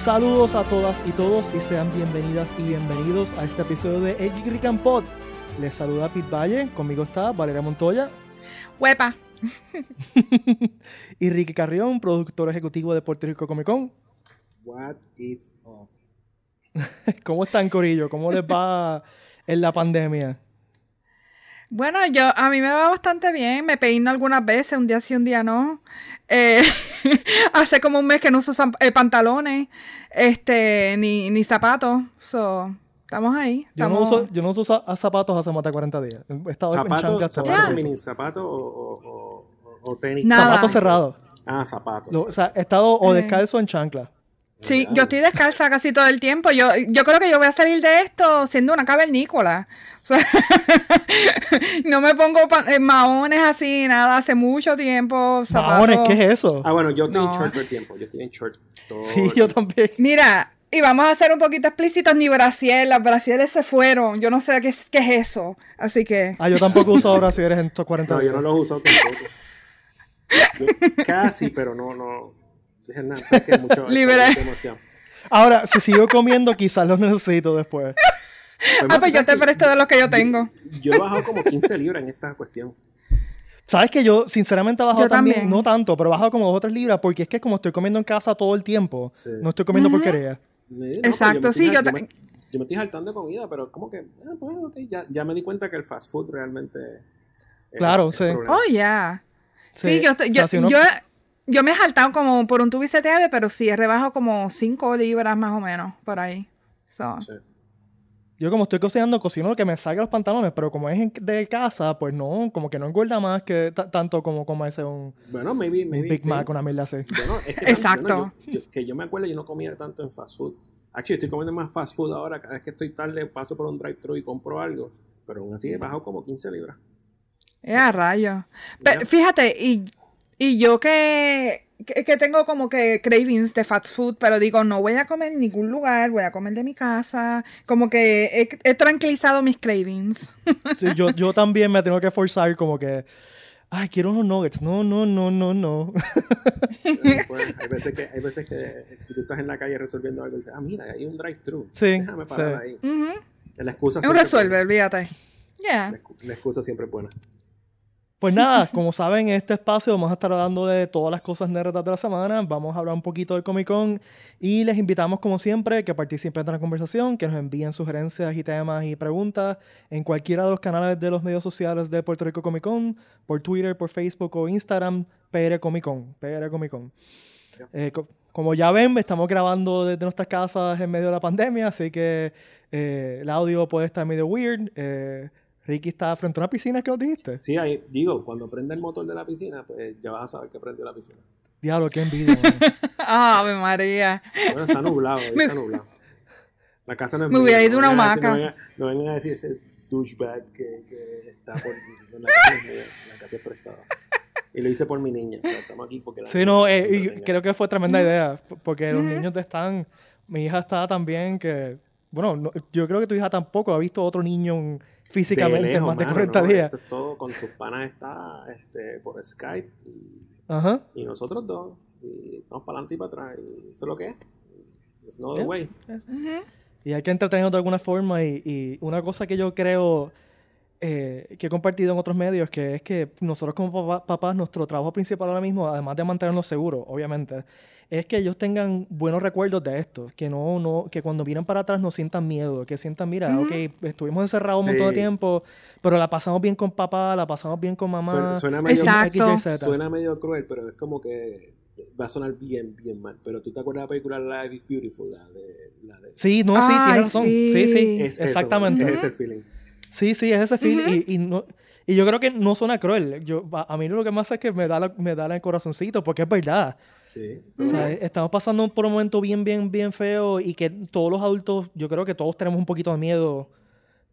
Saludos a todas y todos y sean bienvenidas y bienvenidos a este episodio de El Rick and Pod. Les saluda Pete Valle, conmigo está Valeria Montoya Huepa. y Ricky Carrión, productor ejecutivo de Puerto Rico Comic Con. What is up? ¿Cómo están, Corillo? ¿Cómo les va en la pandemia? Bueno, yo a mí me va bastante bien. Me peino algunas veces, un día sí, un día no. Eh, hace como un mes que no uso eh, pantalones, este, ni, ni zapatos. So, estamos ahí. Yo no, uso, yo no uso za- zapatos hace más de 40 días. He estado en ¿Zapatos, mini zapatos o, o, o- o tenis? Nada. Zapatos cerrados. Ah, zapatos. Lo- o sea, he estado o Eh. descalzo o en chancla. Sí, Ya. yo estoy descalza casi todo el tiempo. Yo, yo creo que yo voy a salir de esto siendo una cavernícola. O sea, no me pongo eh, maones así, nada, hace mucho tiempo. Zapatos. Mahones, ¿qué es eso? Ah, bueno, yo estoy No. en short todo el tiempo. Yo estoy en short todo sí, el yo también. Mira, y vamos a ser un poquito explícitos, ni brasier, las brasieres se fueron. Yo no sé qué es, qué es eso. Así que. Ah, yo tampoco uso ahora si eres en estos 40 No, yo no los usado tampoco. Yo casi, pero no, no. Dije, nada, que mucho. Demasiado. Ahora, si sigo comiendo, quizás los necesito después. Ah, pues yo te presto de los que yo tengo. Yo he bajado como 15 libras en esta cuestión. Sabes que yo, sinceramente, he bajado Yo también, también. no tanto, pero he bajado como dos o tres libras, porque es que como estoy comiendo en casa todo el tiempo, Sí. no estoy comiendo Ujú. porquería. Eh, no, pero Exacto, sí, yo yo ta- me, yo me estoy saltando de comida, pero como que, ah, pues, ya, ya me di cuenta que el fast food realmente. es- Claro, es sí. problema. Oh, ya. Sí, yo, estoy- o sea, yo, si uno- yo, yo me he saltado como por un tubo y siete ave, pero sí, he rebajado como 5 libras más o menos por ahí. So, Sí. Yo como estoy cocinando, cocino lo que me salga los pantalones, pero como es en- de casa, pues no, como que no engorda más que ta- tanto como comerse un, Bueno, maybe, un. Big sí. Mac, una mierda así. Yo no, es que Exacto. yo- yo- que yo me acuerdo, yo no comía tanto en fast food. Actually, estoy comiendo más fast food ahora. Cada vez que estoy tarde, paso por un drive-thru y compro algo. Pero aún así he bajado como 15 libras. es a rayos. Pe- Ya. Fíjate, y, y yo que, que, que tengo como que cravings de fast food, pero digo, no voy a comer en ningún lugar, voy a comer de mi casa. Como que he, he tranquilizado mis cravings. Sí, yo, yo también me tengo que forzar como que, ay, quiero unos nuggets. No, no, no, no, no. Pues, hay, veces que, hay veces que tú estás en la calle resolviendo algo y dices, ah, mira, hay un drive-thru. Sí, Déjame parar sí. ahí. Ujú. La excusa Es un siempre resuelve, es olvídate. Yeah. La excusa siempre es buena. Pues nada, como saben, en este espacio vamos a estar hablando de todas las cosas nerdas de la semana. Vamos a hablar un poquito del Comic Con y les invitamos, como siempre, que participen en la conversación, que nos envíen sugerencias y temas y preguntas en cualquiera de los canales de los medios sociales de Puerto Rico Comic Con, por Twitter, por Facebook o Instagram, PR Comic Con. PR Comic Con. Eh, co- como ya ven, estamos grabando desde nuestras casas en medio de la pandemia, así que eh, el audio puede estar medio weird. Eh, Ricky está frente a una piscina, ¿qué nos dijiste? Sí, ahí, digo, cuando prende el motor de la piscina, pues ya vas a saber que prendió la piscina. Diablo, qué envidia. Ave María. Bueno, está nublado, ahí está nublado. La casa no es Me hubiera no ido una vengan a decir- hamaca. No vengan, no vengan a decir ese douchebag que, que está por... La casa la casa es prestada. Y lo hice por mi niña. O sea, estamos aquí porque la Sí, no, eh, y creo que fue tremenda idea, p- porque los Ujú. niños te están, mi hija está también que, bueno, no- yo creo que tu hija tampoco ha visto otro niño en- físicamente en lejos, más de mano, 40 no, días. Esto es todo con sus panas está este, por Skype y, Ajá. y nosotros dos. Y vamos para adelante y para atrás. Y eso es lo que es. It's no Yeah. the way. Y hay que entretenernos de alguna forma y, y una cosa que yo creo eh, que he compartido en otros medios, que es que nosotros como papá- papás, nuestro trabajo principal ahora mismo, además de mantenernos seguros, obviamente, es que ellos tengan buenos recuerdos de esto, que no, no, que cuando miran para atrás no sientan miedo, que sientan, mira, Ujú. ok, estuvimos encerrados un montón de tiempo, pero la pasamos bien con papá, la pasamos bien con mamá. Suena, suena medio, Exacto. X, suena medio cruel, pero es como que va a sonar bien, bien mal. Pero tú te acuerdas de la película Life is Beautiful, la de... La de Sí, no, sí, Ay, tienes razón. Sí, sí, sí. es eso, exactamente. es ese feeling. Sí, sí, es ese feel Ujú. y, y, no, y yo creo que no suena cruel. Yo, a, a mí lo que más es que me da, la- me da el corazoncito, porque es verdad. Sí. O sea, estamos pasando por un momento bien, bien, bien feo y que todos los adultos, yo creo que todos tenemos un poquito de miedo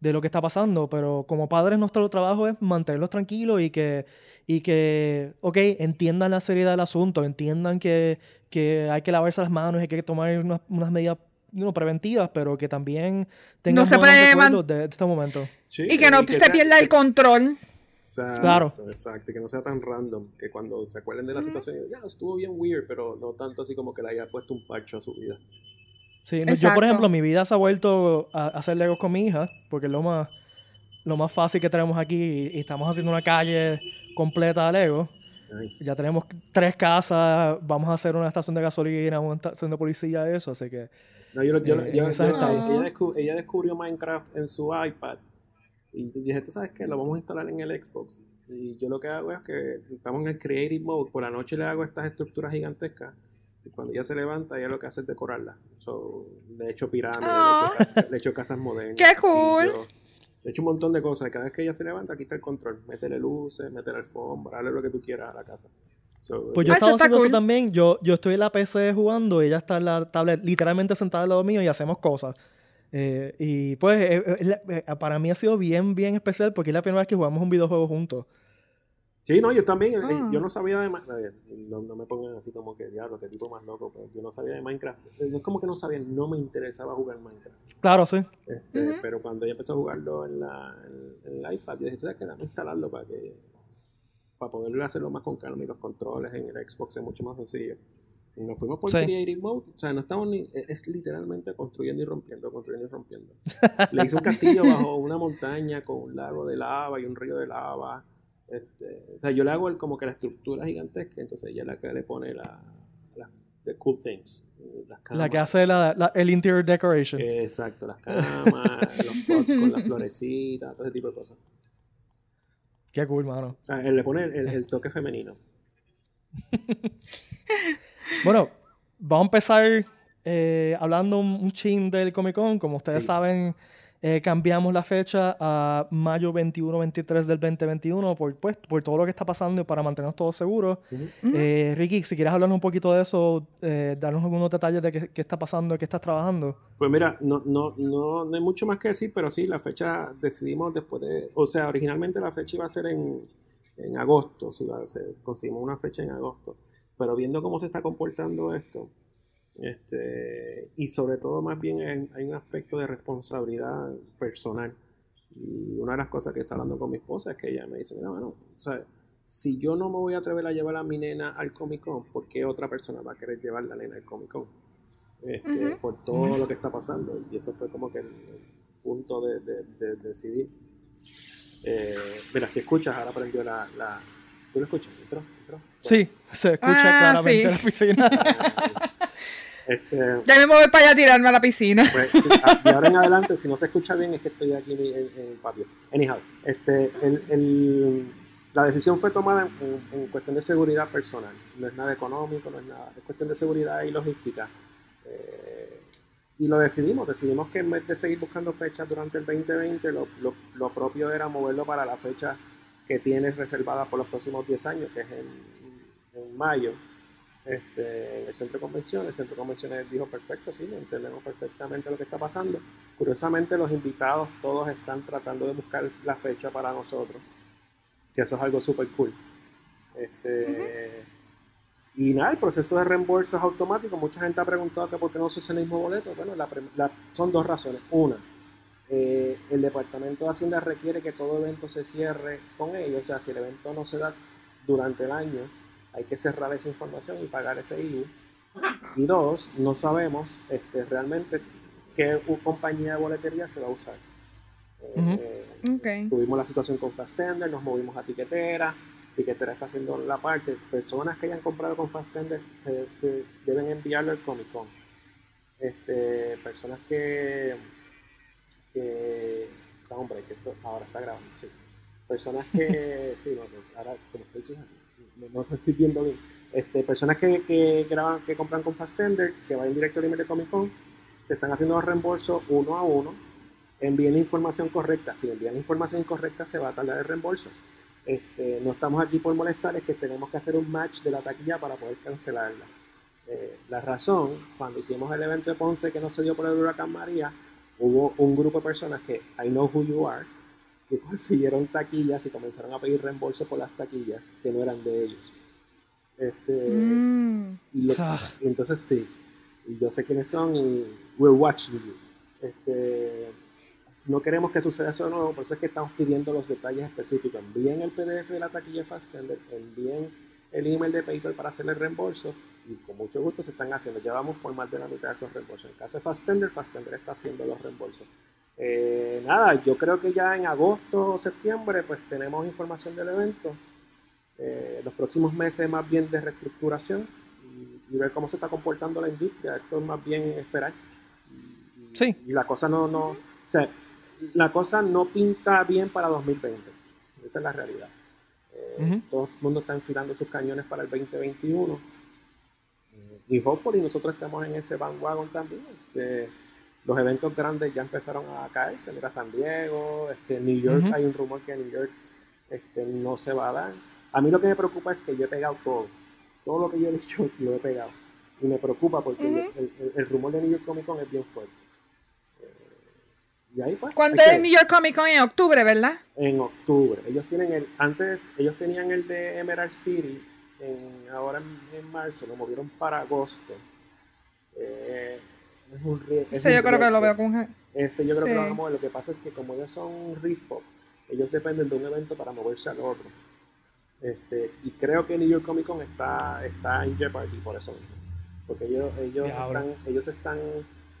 de lo que está pasando, pero como padres nuestro trabajo es mantenerlos tranquilos y que, y que, ok, entiendan la seriedad del asunto, entiendan que, que hay que lavarse las manos, hay que tomar unas, unas medidas no, preventivas, pero que también tengan se buenos puede man- de, este momento. Sí, Y que no se sea- pierda el control. Exacto, Claro. Exacto, que no sea tan random, que cuando se acuerden de la situación, ya estuvo bien weird, pero no tanto así como que le haya puesto un parcho a su vida. Sí, no, yo por ejemplo, mi vida se ha vuelto a, hacer Legos con mi hija, porque es lo más, lo más fácil que tenemos aquí y estamos haciendo una calle completa de Lego. Ya tenemos tres casas, vamos a hacer una estación de gasolina, una estación de policía, eso, así que... No, yo, yo, eh, ella, descubrió, Minecraft en su iPad y dije, tú sabes qué, lo vamos a instalar en el Xbox. Y yo lo que hago es que estamos en el Creative Mode, por la noche le hago estas estructuras gigantescas y cuando ella se levanta, ella lo que hace es decorarla. So, le he hecho pirámides, le, he hecho casas, modernas. ¡Qué cool! he hecho un montón de cosas. Cada vez que ella se levanta, aquí está el control. Métele luces, métele alfombra, dale lo que tú quieras a la casa. pues yo estaba haciendo eso también. Yo, yo estoy en la PC jugando, ella está en la tablet literalmente sentada al lado mío y hacemos cosas. Eh, y pues eh, eh, para mí ha sido bien, bien especial porque es la primera vez que jugamos un videojuego juntos. Sí, no, yo también, eh, ah. yo no sabía de Minecraft, no, me pongan así como que, diablo, qué tipo más loco, pero yo no sabía de Minecraft. Es como que no sabía, no me interesaba jugar Minecraft. Claro, sí. Este, pero cuando ella empezó a jugarlo en la, en, el iPad, yo dije, tú sabes que dame instalarlo para que, para poder hacerlo más con calma y los controles en el Xbox es mucho más sencillo. Nos fuimos por Creative Mode, o sea, no estamos ni, e, es literalmente construyendo y rompiendo, construyendo y rompiendo. Le hice un castillo bajo una montaña con un lago de lava y un río de lava este, o sea, yo le hago el, como que la estructura gigantesca, entonces ella es la que le pone la, la the cool things. Las la que hace la, el interior decoration. Exacto, las camas, los pots con las florecitas, todo ese tipo de cosas. Qué cool, mano. O sea, él le pone el, el toque femenino. bueno, vamos a empezar eh, hablando un, un chin del Comic Con. Como ustedes saben, eh, cambiamos la fecha a mayo 21-23 del 2021 por, pues, por todo lo que está pasando y para mantenernos todos seguros. Eh, Ricky, si quieres hablarnos un poquito de eso, eh, darnos algunos detalles de qué, está pasando, qué estás trabajando. Pues mira, no, no, no, no hay mucho más que decir, pero sí, la fecha decidimos después de, o sea, originalmente la fecha iba a ser en, en agosto, si iba a ser, conseguimos una fecha en agosto, pero viendo cómo se está comportando esto, este, y sobre todo, más bien, hay, un aspecto de responsabilidad personal. Y una de las cosas que está hablando con mi esposa es que ella me dice, mira, bueno, o sea, si yo no me voy a atrever a llevar a mi nena al Comic Con, ¿por qué otra persona va a querer llevar la nena al Comic Con? Este, Por todo lo que está pasando. Y eso fue como que el, punto de, decidir. Eh, mira, si escuchas, ahora aprendió la... la... ¿Tú lo escuchas? ¿Entró? Sí, se escucha ah, claramente en la piscina. Este, ya me voy para allá a tirarme a la piscina. Pues, de ahora en adelante, si no se escucha bien, es que estoy aquí en, el patio. Anyhow, este, el, la decisión fue tomada en, cuestión de seguridad personal. No es nada económico, no es nada. Es cuestión de seguridad y logística. Eh, y lo decidimos. Decidimos que en vez de seguir buscando fechas durante el 2020, lo, lo, lo propio era moverlo para la fecha que tienes reservada por los próximos 10 años, que es en, en mayo este, en el centro de convenciones. El centro de convenciones dijo, perfecto, sí, entendemos perfectamente lo que está pasando. Curiosamente, los invitados todos están tratando de buscar la fecha para nosotros, que eso es algo súper cool. Este, Y nada, el proceso de reembolso es automático. Mucha gente ha preguntado que por qué no se usa el mismo boleto. Bueno, son dos razones. Una, eh, el Departamento de Hacienda requiere que todo evento se cierre con ellos. O sea, si el evento no se da durante el año, hay que cerrar esa información y pagar ese IU. Y dos, no sabemos este, realmente qué compañía de boletería se va a usar. Eh, tuvimos la situación con Fastender, nos movimos a Tiquetera, Tiquetera está haciendo la parte. Personas que hayan comprado con Fastender se, deben enviarlo al Comic Con. Este, personas que, que hombre, que esto ahora está grabando, sí. Personas que, sí, no, ahora como estoy diciendo, no, estoy viendo bien. Este, personas que, graban, que compran con Fastender, que vayan directo al email de Comic Con, se están haciendo los reembolsos uno a uno, envíen la información correcta. Si envían información incorrecta, se va a tardar el reembolso. Este, no estamos aquí por molestar, es que tenemos que hacer un match de la taquilla para poder cancelarla. Eh, la razón, cuando hicimos el evento de Ponce que no se dio por el huracán María, hubo un grupo de personas que I know who you are, que consiguieron taquillas y comenzaron a pedir reembolso por las taquillas que no eran de ellos. Este, mm. ah. y, entonces sí, y yo sé quiénes son y we're watching you. Este, no queremos que suceda eso de nuevo, por eso es que estamos pidiendo los detalles específicos. Envíen el PDF de la taquilla Fastender, envíen el email de PayPal para hacer el reembolso y con mucho gusto se están haciendo. Ya vamos por más de la mitad de esos reembolsos. En el caso de Fastender, Fastender está haciendo los reembolsos. Eh, nada, yo creo que ya en agosto o septiembre pues tenemos información del evento. Eh, los próximos meses más bien de reestructuración y, ver cómo se está comportando la industria. Esto es más bien esperar. Y, sí. Y la cosa no, no, o sea, la cosa no pinta bien para 2020. Esa es la realidad. Eh, todo el mundo está enfilando sus cañones para el 2021. y hopefully nosotros estamos en ese bandwagon también los eventos grandes ya empezaron a caerse. Mira San Diego, este, New York, hay un rumor que New York este, no se va a dar. A mí lo que me preocupa es que yo he pegado todo. Todo lo que yo he dicho lo he pegado. Y me preocupa porque el, rumor de New York Comic Con es bien fuerte. Eh, y ahí pues, ¿Cuándo es New York Comic Con? En octubre, ¿verdad? En octubre. Ellos tienen el, antes, ellos tenían el de Emerald City, en, ahora en, marzo, lo movieron para agosto. Eh, es un riesgo. Ese yo creo que lo veo con Ese yo creo que lo vamos a mover. Lo que pasa es que como ellos son riff ellos dependen de un evento para moverse al otro. Este, y creo que New York Comic Con está, está en jeopardy por eso mismo. Porque ellos, ellos, están, ellos están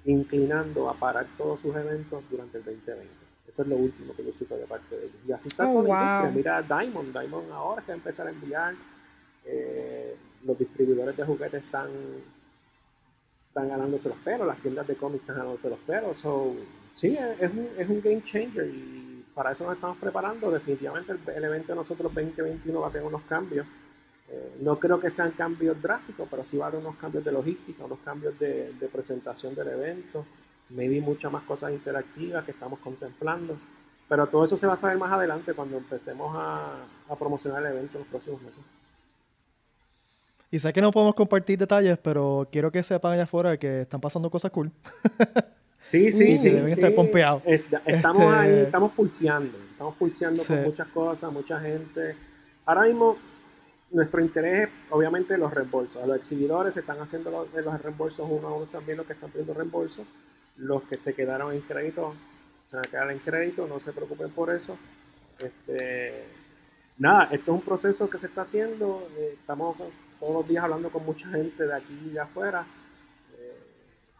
inclinando a parar todos sus eventos durante el 2020. Eso es lo último que yo supe de parte de ellos. Y así está oh, con Mira Diamond, Diamond ahora que va a empezar a enviar. Eh, los distribuidores de juguetes están están ganándose los pelos, las tiendas de cómics están ganándose los pelos. So, sí, es un, es un game changer y para eso nos estamos preparando. Definitivamente el, evento de nosotros 2021 va a tener unos cambios. Eh, no creo que sean cambios drásticos, pero sí va a haber unos cambios de logística, unos cambios de, presentación del evento, maybe muchas más cosas interactivas que estamos contemplando. Pero todo eso se va a saber más adelante cuando empecemos a, a promocionar el evento en los próximos meses. Y sé que no podemos compartir detalles, pero quiero que sepan allá afuera que están pasando cosas cool. Sí, sí, sí. Deben estar pompeados. Estamos ahí, este, estamos pulseando. Estamos pulseando con muchas cosas, mucha gente. Ahora mismo, nuestro interés es, obviamente, los reembolsos. Los exhibidores están haciendo los, los reembolsos uno a uno también, los que están pidiendo reembolsos. Los que se quedaron en crédito, se van a quedar en crédito, no se preocupen por eso. Este, nada, esto es un proceso que se está haciendo. Eh, estamos todos los días hablando con mucha gente de aquí y de afuera. Eh,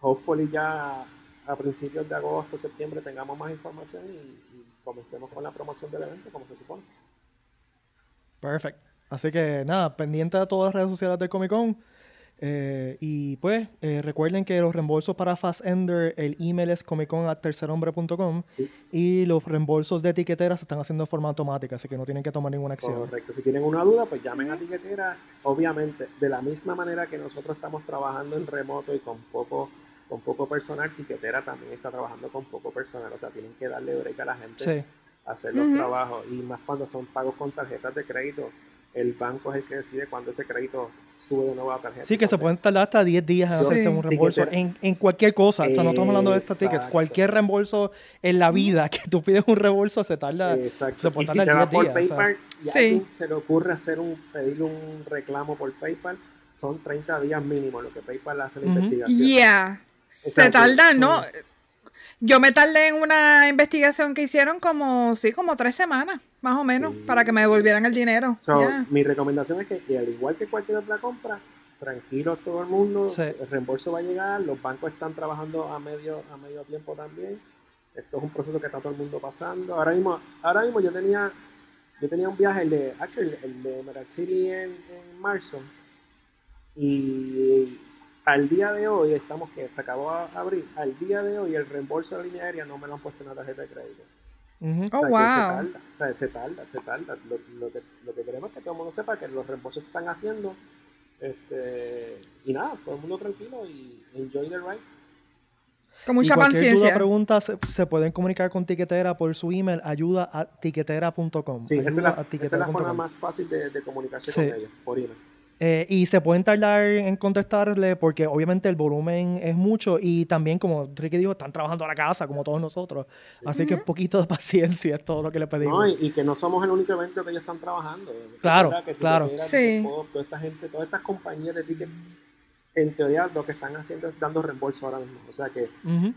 hopefully ya a principios de agosto, septiembre tengamos más información y, comencemos con la promoción del evento como se supone. Perfecto. Así que nada, pendiente de todas las redes sociales de Comic Con. Eh, y pues eh, recuerden que los reembolsos para Fastender, el email es comicon.tercerhombre.com y los reembolsos de etiquetera se están haciendo de forma automática, así que no tienen que tomar ninguna acción. Correcto, si tienen una duda, pues llamen a etiquetera. Obviamente, de la misma manera que nosotros estamos trabajando en remoto y con poco con poco personal, etiquetera también está trabajando con poco personal, o sea, tienen que darle break a la gente a hacer los trabajos y más cuando son pagos con tarjetas de crédito el banco es el que decide cuándo ese crédito sube de nuevo a la tarjeta. Sí, que se pueden tardar hasta 10 días en hacerte un reembolso en, en, cualquier cosa. O sea, no estamos hablando de estos tickets. Cualquier reembolso en la vida que tú pides un reembolso se tarda. Exacto. Se puede tardar y si 10 por días, PayPal y sí. se le ocurre hacer un, pedir un reclamo por PayPal, son 30 días mínimo lo que PayPal hace la investigación. Yeah. Se tarda, ¿no? Yo me tardé en una investigación que hicieron como, sí, como tres semanas, más o menos, para que me devolvieran el dinero. Mi recomendación es que, al igual que cualquier otra compra, tranquilo todo el mundo, el reembolso va a llegar, los bancos están trabajando a medio, a medio tiempo también. Esto es un proceso que está todo el mundo pasando. Ahora mismo, ahora mismo yo tenía, yo tenía un viaje, el de, el de Emerald City en, en marzo, y al día de hoy, estamos que se acabó de abrir, al día de hoy el reembolso de la línea aérea no me lo han puesto en la tarjeta de crédito. Oh, wow. Se tarda, o sea, se tarda, se tarda. Lo, que, lo que queremos es que todo el mundo sepa que los reembolsos se están haciendo. Este, y nada, todo el mundo tranquilo y enjoy the ride. Con mucha y cualquier paciencia. pregunta se, pueden comunicar con Tiquetera por su email ayuda a tiquetera.com. Sí, esa, es la, esa es la, forma más fácil de, de comunicarse con ellos, por email. Eh, y se pueden tardar en contestarle porque obviamente el volumen es mucho y también, como Ricky dijo, están trabajando a la casa como todos nosotros. Así que un poquito de paciencia es todo lo que le pedimos. y, que no somos el único evento que ellos están trabajando. Claro, claro. Sí. toda esta gente, todas estas compañías de tickets, en teoría lo que están haciendo es dando reembolso ahora mismo. O sea que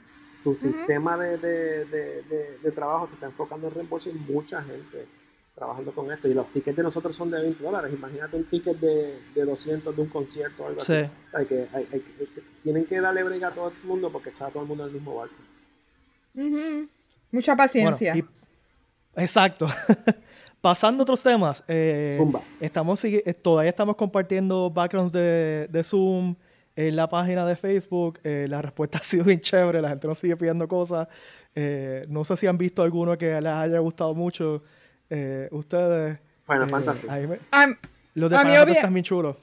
su sistema de, de, de, de, trabajo se está enfocando en reembolso y mucha gente trabajando con esto. Y los tickets de nosotros son de 20 dólares. Imagínate un ticket de, de 200 de un concierto o algo Sí. así. Hay que, hay- hay que- tienen que darle brega a todo el mundo porque está todo el mundo en el mismo barco. Mucha Bueno, paciencia. y- exacto. Pasando a otros temas, eh, estamos eh, todavía estamos compartiendo backgrounds de, de Zoom en la página de Facebook. eh, la respuesta ha sido bien chévere, la gente nos sigue pidiendo cosas. Eh, no sé si han visto alguno que les haya gustado mucho. Eh, ustedes. Final eh, Fantasy. a mí me- A, los de A Final Fantasy están bien chulos.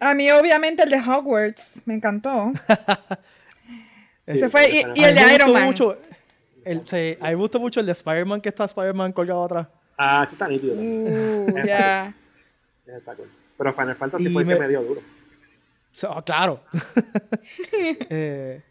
a mí, obviamente, el de Hogwarts me encantó. Ese fue. Y, y el de Iron Man. mucho- el, sí, a mí me gustó mucho el de Spider-Man que está Spider-Man colgado atrás. Ah, ese está nítido. Uh, ya. Está cool. Pero Final Fantasy Y fue el que me- dio duro. So, claro. Eh,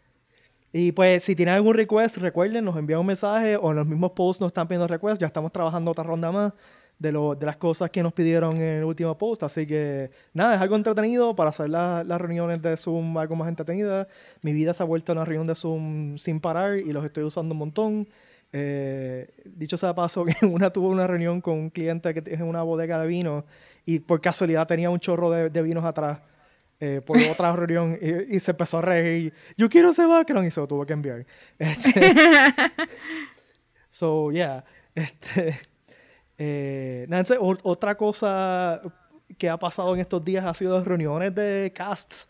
y pues, si tienen algún request, recuerden, nos envían un mensaje o en los mismos posts nos están pidiendo request. Ya estamos trabajando otra ronda más de, lo, de las cosas que nos pidieron en el último post. Así que, nada, es algo entretenido para hacer la- las reuniones de Zoom algo más entretenidas. Mi vida se ha vuelto una reunión de Zoom sin parar y los estoy usando un montón. Eh, dicho sea paso, que una tuve una reunión con un cliente que tiene una bodega de vino y por casualidad tenía un chorro de, de vinos atrás eh, por otra reunión y, y se empezó a reír. Yo quiero ese background y se lo tuvo que enviar. Este, so, yeah. Este, eh, Nancy, o- otra cosa que ha pasado en estos días ha sido reuniones de casts.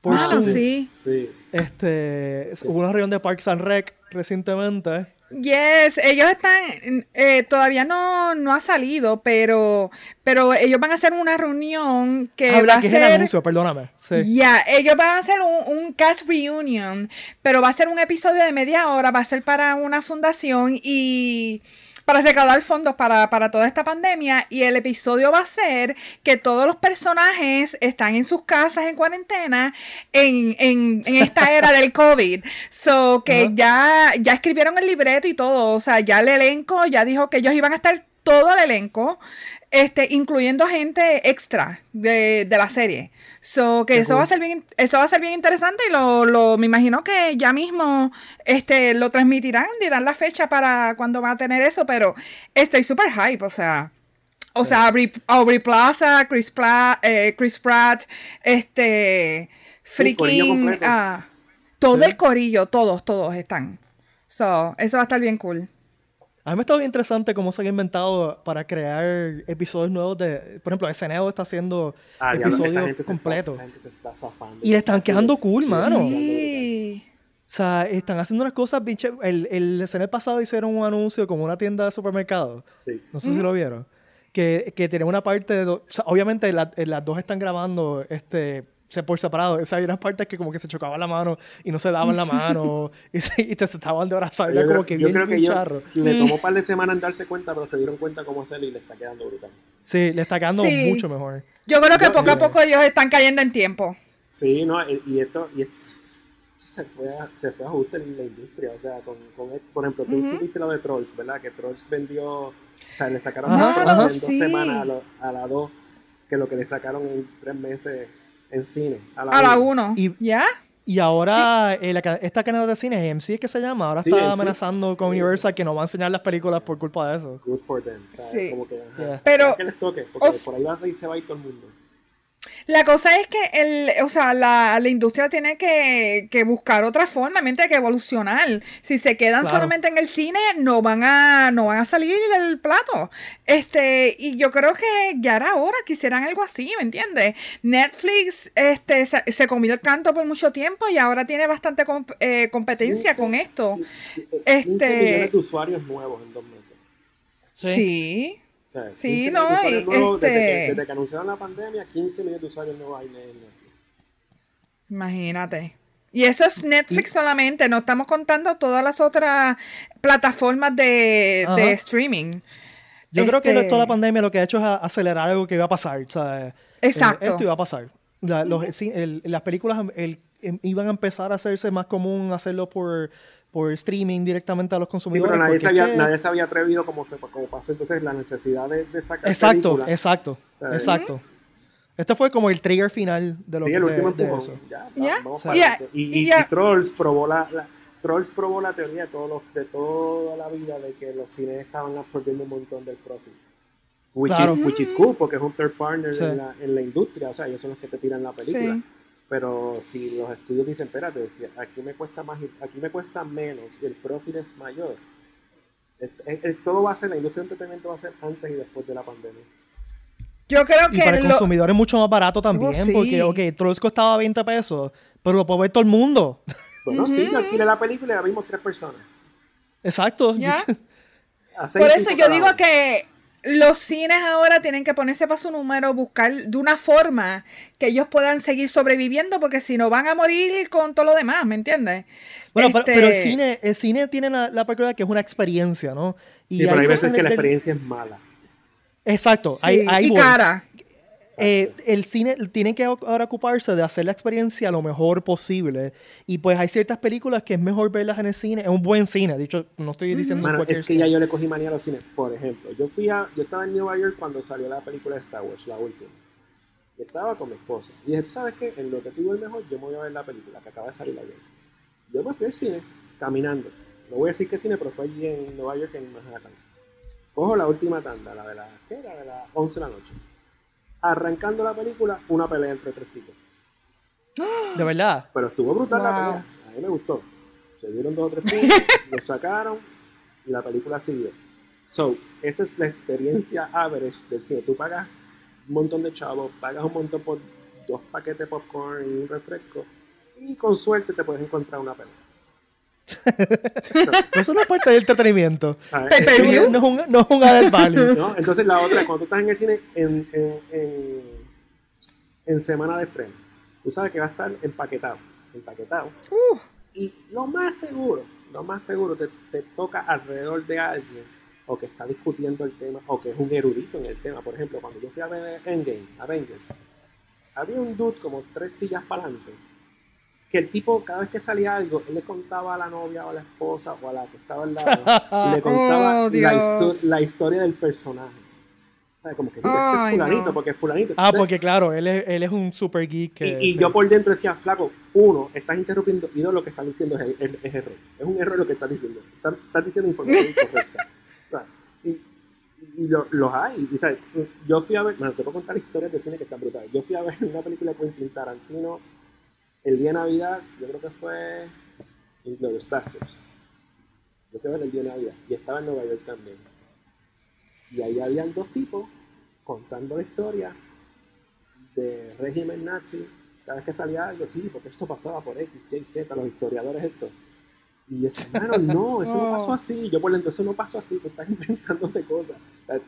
Por Zoom. sí. Sí. Este, hubo una reunión de Parks and Rec recientemente. Yes, ellos están, eh, todavía no, no ha salido, pero, pero ellos van a hacer una reunión que Habla va a que es el ser... anuncio, perdóname. Sí. Ya, ellos van a hacer un, un cast reunion, pero va a ser un episodio de media hora, va a ser para una fundación y para recaudar fondos para, para toda esta pandemia. Y el episodio va a ser que todos los personajes están en sus casas en cuarentena en, en, en esta era del COVID. So que ya, ya escribieron el libreto y todo. O sea, ya el elenco ya dijo que ellos iban a estar todo el elenco, este, incluyendo gente extra de, de la serie. So que Qué eso va a ser bien, eso va a ser bien interesante y lo, lo, me imagino que ya mismo este, lo transmitirán, dirán la fecha para cuando va a tener eso, pero estoy súper hype, o sea. O sea, Aubrey, Aubrey Plaza, Chris, Pla- eh, Chris Pratt, este, freaking, ah, todo Sí. el corillo, todos, todos están. So, eso va a estar bien cool. A mí me está bien interesante cómo se han inventado para crear episodios nuevos de... Por ejemplo, SNL está haciendo Ah, episodios completos. Y le están quedando cool, mano. Sí. O sea, están haciendo unas cosas bien ché- El, el SNL pasado hicieron un anuncio como una tienda de supermercado. Sí. No sé si lo vieron. Que, que tenía una parte de... do- o sea, obviamente la- las dos están grabando este se- por separado. O sea, hay unas partes que como que se chocaban la mano y no se daban la mano y, se, y te estaban de abrazar. Era Yo como creo, que yo bien, creo que yo- charro. le tomó un par de semanas en darse cuenta, pero se dieron cuenta cómo hacerlo y le está quedando brutal. Sí, le está quedando Sí. mucho mejor. Yo creo que Yo- poco a poco ellos están cayendo en tiempo. Sí, no, y y esto, y esto, esto se fue a, se fue a ajuste en la industria, o sea, con, con por ejemplo, tú viste lo de Trolls, ¿verdad? Que Trolls vendió, o sea, le sacaron Trolls ajá. en dos sí. semanas a, lo- a la dos que lo que le sacaron en tres meses en cine. A la, A la uno. 1. Y- ¿Ya? Y ahora eh, la ca- esta cadena de cine, AMC es que se llama, ahora Sí, está AMC. amenazando con Sí. Universal que no va a enseñar las películas por culpa de eso. Good for them. O sea, Sí. como que, Yeah. Pero- que les toque, porque o- por ahí va a ir, se va a ir todo el mundo. La cosa es que el, o sea, la, la industria tiene que, que buscar otra forma, mente que evolucionar. Si se quedan Claro. solamente en el cine, no van a, no van a salir del plato. Este, y yo creo que ya era hora que hicieran algo así, ¿me entiendes? Netflix este, se, se comió el canto por mucho tiempo y ahora tiene bastante comp- eh, competencia Sí, con sí, esto. sí, sí, Este- 15 millones de usuarios nuevos en dos meses. Sí. O sea, Sí, 15 no, de y desde, que, este- desde que anunciaron la pandemia, 15 millones de usuarios nuevos hay en Netflix. Imagínate. Y eso es Netflix solamente, no estamos contando todas las otras plataformas de, de streaming. Yo creo que Este- toda la pandemia lo que ha hecho es acelerar algo que iba a pasar. o sea, eh, Exacto. esto iba a pasar. La- los- sí, el- las películas el- em- iban a empezar a hacerse más común hacerlo por, por streaming directamente a los Sí, consumidores. pero nadie se, había, nadie se había atrevido como, se, como pasó. Entonces, la necesidad de, de sacar Exacto, exacto, exacto. Este fue como el trigger final de lo Sí, que el último de, de empujón. eso. Ya, Ya, vamos para adelante. Y, Trolls probó la, la- Trolls probó la teoría de todos los, de toda la vida de que los cines estaban absorbiendo un montón del profit. Which, Claro. is, which is cool, porque es un third partner Sí. en, la, en la industria, o sea, ellos son los que te tiran la película. Sí. Pero si los estudios dicen, espérate, si aquí me cuesta más, y- aquí me cuesta menos y el profit es mayor, es- es- es- todo va a ser, la industria del entretenimiento va a ser antes y después de la pandemia. Yo creo Y que para el lo- consumidor es mucho más barato también, Oh, sí. porque, ok, Trolls costaba 20 pesos, pero lo puede ver todo el mundo. Bueno, sí, yo alquilé la película y la vimos tres personas. Exacto. ¿Ya? Por eso yo digo que los cines ahora tienen que ponerse para su número, buscar de una forma que ellos puedan seguir sobreviviendo, porque si no van a morir con todo lo demás, ¿me entiendes? Bueno, pero, Este, pero el cine, el cine tiene la, la peculiaridad que es una experiencia, ¿no? Y Sí, pero hay veces que la del- experiencia es mala. Exacto, sí, ahí, ahí y voy. cara. Eh, el cine tiene que ahora ocuparse de hacer la experiencia lo mejor posible. Y pues hay ciertas películas que es mejor verlas en el cine, en un buen cine. Dicho, no estoy diciendo Mano, cualquier es que cine. ya yo le cogí manía a los cines. Por ejemplo, yo fui a, yo estaba en Nueva York cuando salió la película de Star Wars, la última. Y estaba con mi esposa. Y dije, ¿tú sabes qué? En lo que tuvo el mejor, yo me voy a ver la película que acaba de salir ayer. Yo me fui al cine caminando. No voy a decir qué cine, pero fue allí en Nueva York, en Manhattan. Cojo la última tanda, la de la, ¿qué era? De las 11 de la noche. Arrancando la película, una pelea entre tres tipos. De verdad. Pero estuvo brutal la pelea. A mí me gustó. Se dieron dos o tres puntos, lo sacaron y la película siguió. So, esa es la experiencia average del cine. Tú pagas un montón de chavos, pagas un montón por dos paquetes de popcorn y un refresco y con suerte te puedes encontrar una pelea. No es parte del entretenimiento. view. no es un, no es un added value. ¿no? Entonces la otra, cuando tú estás en el cine en, en, en, en semana de estreno, tú sabes que va a estar empaquetado, empaquetado. Uh, Y lo más seguro, lo más seguro te, te toca alrededor de alguien o que está discutiendo el tema o que es un erudito en el tema. Por ejemplo, cuando yo fui a ver Endgame, Avengers, había un dude como tres sillas para adelante que el tipo, cada vez que salía algo, él le contaba a la novia o a la esposa o a la que estaba al lado, le contaba Oh, la, histo- la historia del personaje. ¿Sabes? Como que, "Mira, este es fulanito, no. porque es fulanito. Ah, porque claro, él es, él es un super geek. Que, Y, y yo por dentro decía, flaco, uno, estás interrumpiendo, y dos, lo que están diciendo es, es- es error. Es un error lo que estás diciendo. Estás, estás diciendo información incorrecta. O sea, y y lo- los hay. Y, ¿sabes? Yo fui a ver, bueno, te puedo contar historias de cine que están brutales. Yo fui a ver una película de Quentin Tarantino el día de Navidad, yo creo que fue Inglourious Basterds. Yo fui a ver el día de Navidad y estaba en Nueva York también. Y ahí habían dos tipos contando la historia de régimen nazi. Cada vez que salía algo, sí, porque esto pasaba por X, Y, Z, los historiadores esto. Y yo hermano, no, eso no pasó así. Yo por dentro, eso no pasó así, tú estás inventándote cosas. O sea,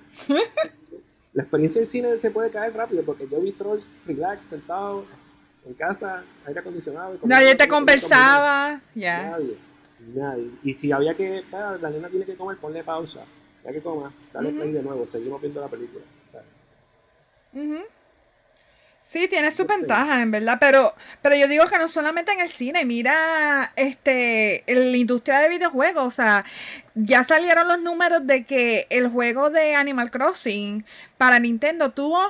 La experiencia del cine se puede caer rápido porque yo vi Trolls relax, sentado en casa, aire acondicionado. y nadie te conversaba, ya. Nadie, nadie. Y si había que, ah, la nena tiene que comer, ponle pausa. Ya que coma, dale play de nuevo, seguimos viendo la película. Sí, tiene su Sí. ventaja, en verdad, pero, pero yo digo que no solamente en el cine, mira, este, la industria de videojuegos, o sea, ya salieron los números de que el juego de Animal Crossing para Nintendo tuvo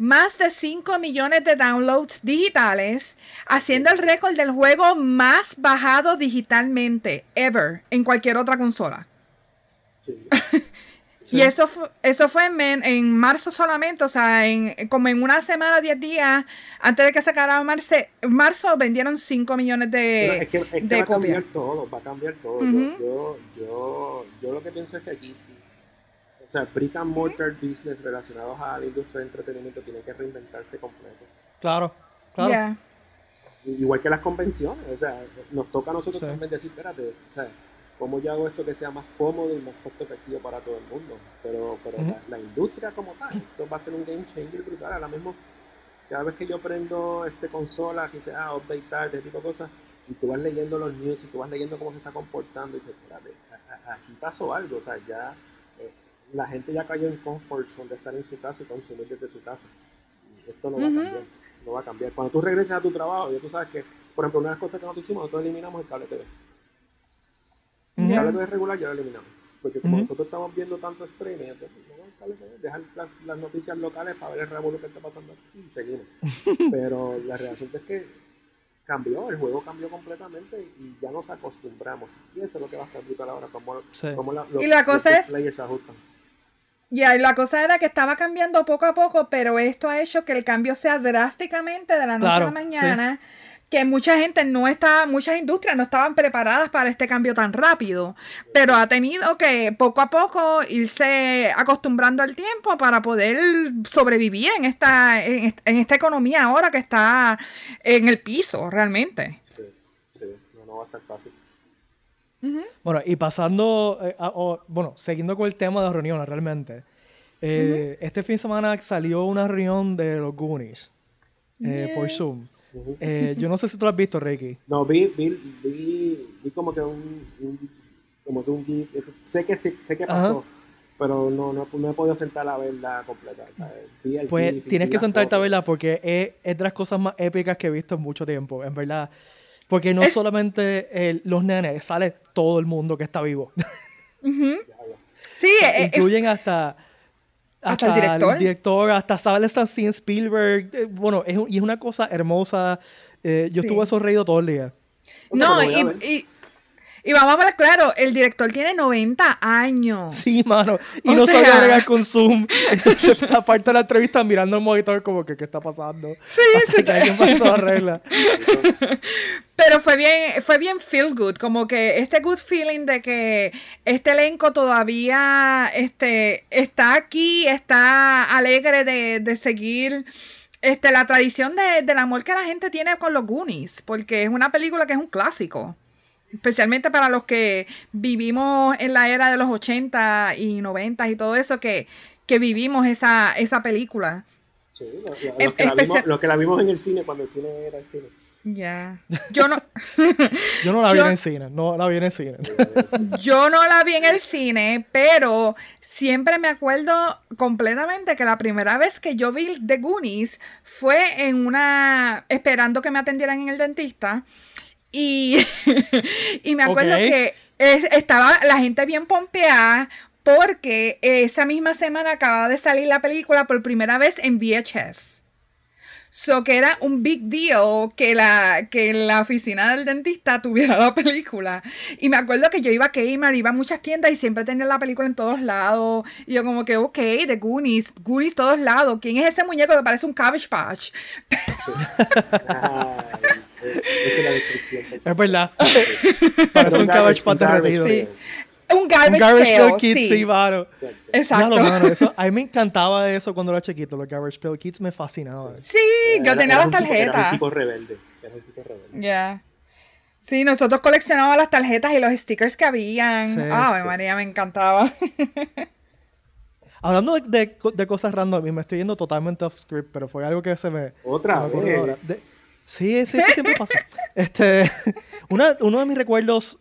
más de 5 millones de downloads digitales, haciendo el récord del juego más bajado digitalmente ever en cualquier otra consola. Sí. Y eso fue, eso fue en, en marzo solamente, o sea, en, como en una semana, 10 días, antes de que se acabara marzo, vendieron 5 millones de, es que, es que de va a cambiar todo, va a cambiar todo. Ujú. yo, yo, yo, yo lo que pienso es que aquí, o sea, brick and mortar business relacionados a la industria de entretenimiento tienen que reinventarse completo. Claro, claro. Igual que las convenciones, o sea, nos toca a nosotros Sí. también decir, espérate, o sea, ¿cómo yo hago esto que sea más cómodo y más costo efectivo para todo el mundo? Pero, pero la, la industria como tal, esto va a ser un game changer brutal. Ahora mismo, cada vez que yo prendo este consola, que sea update tal, este tipo de cosas, y tú vas leyendo los news y tú vas leyendo cómo se está comportando, y dices, espérate, aquí pasó algo, o sea, ya la gente ya cayó en comfort zone de estar en su casa y consumir desde su casa. Y esto no va a cambiar, no va a cambiar. Cuando tú regreses a tu trabajo, ya tú sabes que, por ejemplo, una de las cosas que nosotros hicimos, nosotros eliminamos el cable TV. El cable TV regular ya lo eliminamos. Porque como nosotros estamos viendo tanto streaming, entonces no, el cable TV, dejar las, las noticias locales para ver el revuelo que está pasando aquí y seguimos. Pero la realidad es que cambió, el juego cambió completamente y ya nos acostumbramos. Y eso es lo que va a estar brutal ahora, como, Sí. como la- los, Y la cosa los es- players se ajustan. Ya, y la cosa era que estaba cambiando poco a poco, pero esto ha hecho que el cambio sea drásticamente de la noche Claro, a la mañana. Que mucha gente no está, muchas industrias no estaban preparadas para este cambio tan rápido, pero ha tenido que poco a poco irse acostumbrando al tiempo para poder sobrevivir en esta, en, est- en esta economía ahora que está en el piso realmente. Sí, sí, no, no va a estar fácil. Bueno, y pasando, eh, a- o- bueno, siguiendo con el tema de las reuniones realmente. eh, Este fin de semana salió una reunión de los Goonies eh, por Zoom. Ujú. Eh, yo no sé si tú lo has visto, Ricky. No, vi, vi, vi, vi como que un, un- como que un gif. Sé que sé, sé que pasó, Ajá. pero no, no, no he podido sentar a verla completa. el Pues tienes que sentarte a verla porque es, es de las cosas más épicas que he visto en mucho tiempo, en verdad. Porque no Es- solamente el- los nenes, sale todo el mundo que está vivo. Sí, eh, Incluyen hasta, ¿Hasta el director? director, hasta Steven Spielberg. eh, bueno, es, y es una cosa hermosa. Eh, yo Sí. estuve sonreído todo el día. No, y, y vamos a ver claro, el director tiene 90 años. Sí, mano. Y O no sabía sea- bregar con Zoom. Entonces, aparte de la entrevista, mirando el monitor, como que, ¿qué está pasando? Sí, Hasta sí. que alguien pasó la regla. Pero fue bien, fue bien feel good, como que este good feeling de que este elenco todavía este, está aquí, está alegre de, de seguir este, la tradición de- del amor que la gente tiene con los Goonies, porque es una película que es un clásico. Especialmente para los que vivimos en la era de los 80 y 90 y todo eso, que, que vivimos esa, esa película. Sí, lo- lo- los, que la vimos, especial- los que la vimos en el cine cuando el cine era el cine. Ya. Yo no. Yo no la vi Yo- en el cine. No la vi en el cine. Yo no la vi en el cine, pero siempre me acuerdo completamente que la primera vez que yo vi The Goonies fue en una. esperando que me atendieran en el dentista. Y, y me acuerdo que es- estaba la gente bien pompeada porque esa misma semana acababa de salir la película por primera vez en VHS. So que era un big deal que la, que la oficina del dentista tuviera la película. Y me acuerdo que yo iba a Kmart, iba a muchas tiendas y siempre tenía la película en todos lados. Y yo como que, ok, The Goonies, Goonies todos lados. ¿Quién es ese muñeco que parece un Cabbage Patch? Ay, esa es la descripción. Es verdad. Parece un cabbage patch derretido. Sí. Un Garbage, Un Garbage Pail, Kids, sí. sí, mano. Exacto. Mano, eso, a mí me encantaba eso cuando era chiquito, los Garbage Pail Kids me fascinaban. Sí, yo Era- tenía era las tipo- Era un tarjetas. tipo rebelde. Era un tipo rebelde. Ya. Sí, nosotros coleccionábamos las tarjetas y los stickers que habían. Sí. Ay, María, me encantaba. Hablando de, de co- de cosas random, y me estoy yendo totalmente off script, pero fue algo que se me, Otra se me ocurrió vez. ahora. De- sí, sí, sí, siempre pasa. Este, una- uno de mis recuerdos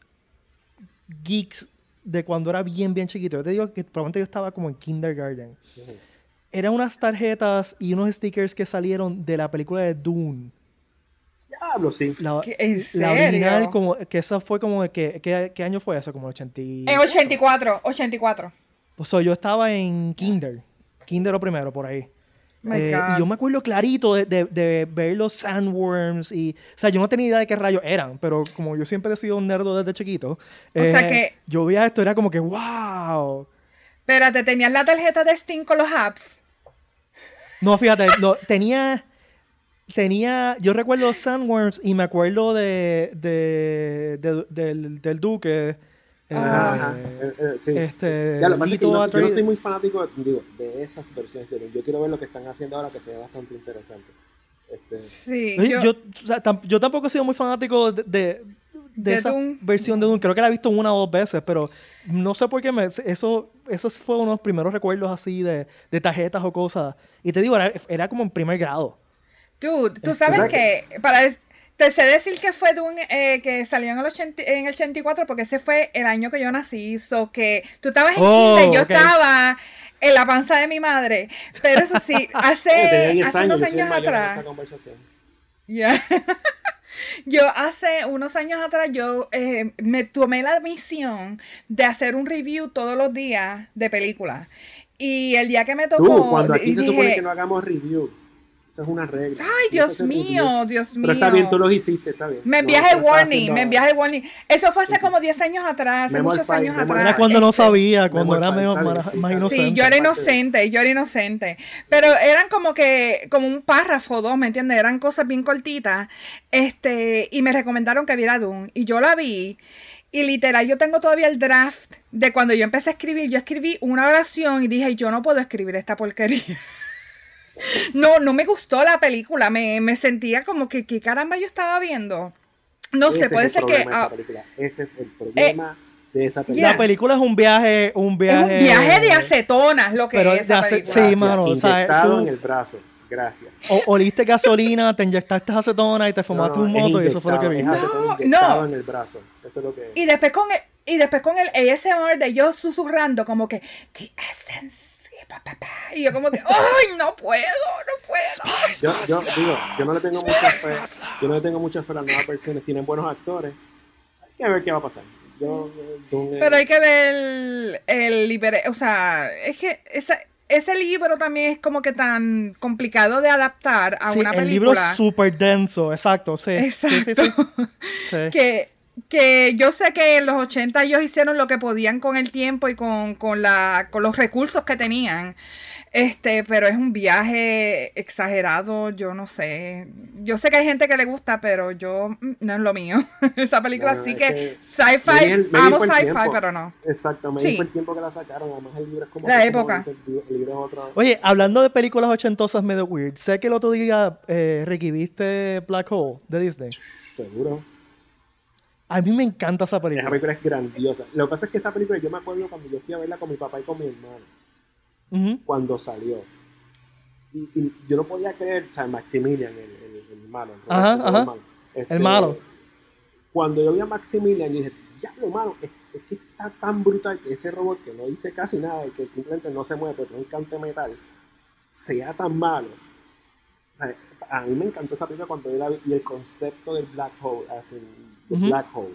geeks de cuando era bien, bien chiquito, yo te digo que probablemente yo estaba como en kindergarten. Eran unas tarjetas y unos stickers que salieron de la película de Dune. Diablo, sí. La, ¿Qué? ¿En la original, serio? como, que esa fue como, de que, ¿qué, qué año fue eso? Como el 80. y- En 84, 84. O sea, yo estaba en kinder. Kinder o primero, por ahí. Eh, y yo me acuerdo clarito de, de- de ver los sandworms y... O sea, yo no tenía idea de qué rayos eran, pero como yo siempre he sido un nerdo desde chiquito, eh, sea que- yo veía esto, era como que, wow. Espérate, ¿tenías la tarjeta de Steam con los apps? No, fíjate, no, tenía... Tenía... Yo recuerdo los sandworms y me acuerdo de... de, de- del, del duque. Eh, Ajá. Eh, eh, sí. este, Ya, lo que pasa es que Lito no- yo no soy muy fanático de, digo, de esas versiones de Dune. Yo quiero ver lo que están haciendo ahora que se ve bastante interesante. Este, Sí. Yo- Yo, o sea, tam- yo tampoco he sido muy fanático de, de, de De esa versión de Dune. Creo que la he visto una o dos veces, pero no sé por qué me, eso, esos fue uno de los primeros recuerdos así de, de tarjetas o cosas. Y te digo, era, era como en primer grado. Dude, tú sabes Exacto. que para te sé decir que fue de un eh, que salió en el, 80 en el 84 porque ese fue el año que yo nací, so que tú estabas en Oh, yo estaba en la panza de mi madre, pero eso sí, hace, 10 hace años, unos años atrás. Ya. Yo hace unos años atrás yo eh, me tomé la misión de hacer un review todos los días de películas. Y el día que me tocó, Tú, cuando aquí se supone que no hagamos review. Eso es una regla. Ay, Dios mío, Dios mío. Pero está bien, tú los hiciste, está bien. Me No, el estás warning, me envías el warning. Eso fue hace Sí, como 10 años atrás, hace Memo muchos años memo atrás. Era cuando no Este, sabía, cuando Memo era medio- más, sí, inocente. Sí, yo era inocente, yo era inocente. Pero eran como que, como un párrafo, dos, ¿me entiendes? Eran cosas bien cortitas. Este, y me recomendaron que viera Doom. Y yo la vi. Y literal, yo tengo todavía el draft de cuando yo empecé a escribir. Yo escribí una oración y dije, yo no puedo escribir esta porquería. No, no me gustó la película. Me, me sentía como que, ¿qué caramba yo estaba viendo? No Ese sé, es puede ser que... ah, película. Ese es el problema de esa película. La película es un viaje, un es viaje. un viaje de acetonas lo que Pero es esa película. sí, mano, o sea, inyectado tú- en el brazo. Gracias. O, oliste gasolina, te inyectaste acetona y te fumaste No, no, un es moto y eso fue lo que vi. es No, inyectado no. en el brazo. Eso es lo que es. Y después con el, y después con el ASMR de yo susurrando como que The Essence. Y pa, pa, pa", Y yo como que, ¡ay, no puedo, no puedo! Yo, yo digo, yo no le tengo mucha fe. Yo no le tengo mucha fe a las nuevas versiones. Tienen buenos actores. Hay que ver qué va a pasar. Yo, Pero hay que ver el, el libere- o sea, es que esa- ese libro también es como que tan complicado de adaptar a Sí, una el libro película. es súper denso, exacto, sí. Sí, sí, sí. Exacto. Sí. que, que yo sé que en los 80 ellos hicieron lo que podían con el tiempo y con, con, la, con los recursos que tenían. Este, pero es un viaje exagerado, yo no sé. Yo sé que hay gente que le gusta, pero yo mm, no es lo mío. Esa película No, sí es que que sci-fi, amo sci-fi, pero no. Exacto, me Sí. el tiempo que la sacaron. Además, el libro es como. La como época. dice, El libro es otro. Oye, hablando de películas ochentosas medio weird, sé que el otro día, eh, Ricky, viste Black Hole de Disney. Seguro. A mí me encanta esa Esa película. película es grandiosa. Lo que pasa es que esa película, yo me acuerdo cuando yo fui a verla con mi papá y con mi hermano, cuando salió. Y, y yo no podía creer, o sea, Maximilian, el, el, el malo. el Ajá, ajá. el malo. Este, El malo. Cuando yo vi a Maximilian, yo dije, ya lo malo, es, es que está tan brutal que ese robot que no dice casi nada y que simplemente no se mueve, pero tiene un cante metal, sea tan malo. O sea, A mí me encantó esa película cuando yo la vi y el concepto del black hole, as in, the Ujú. black hole.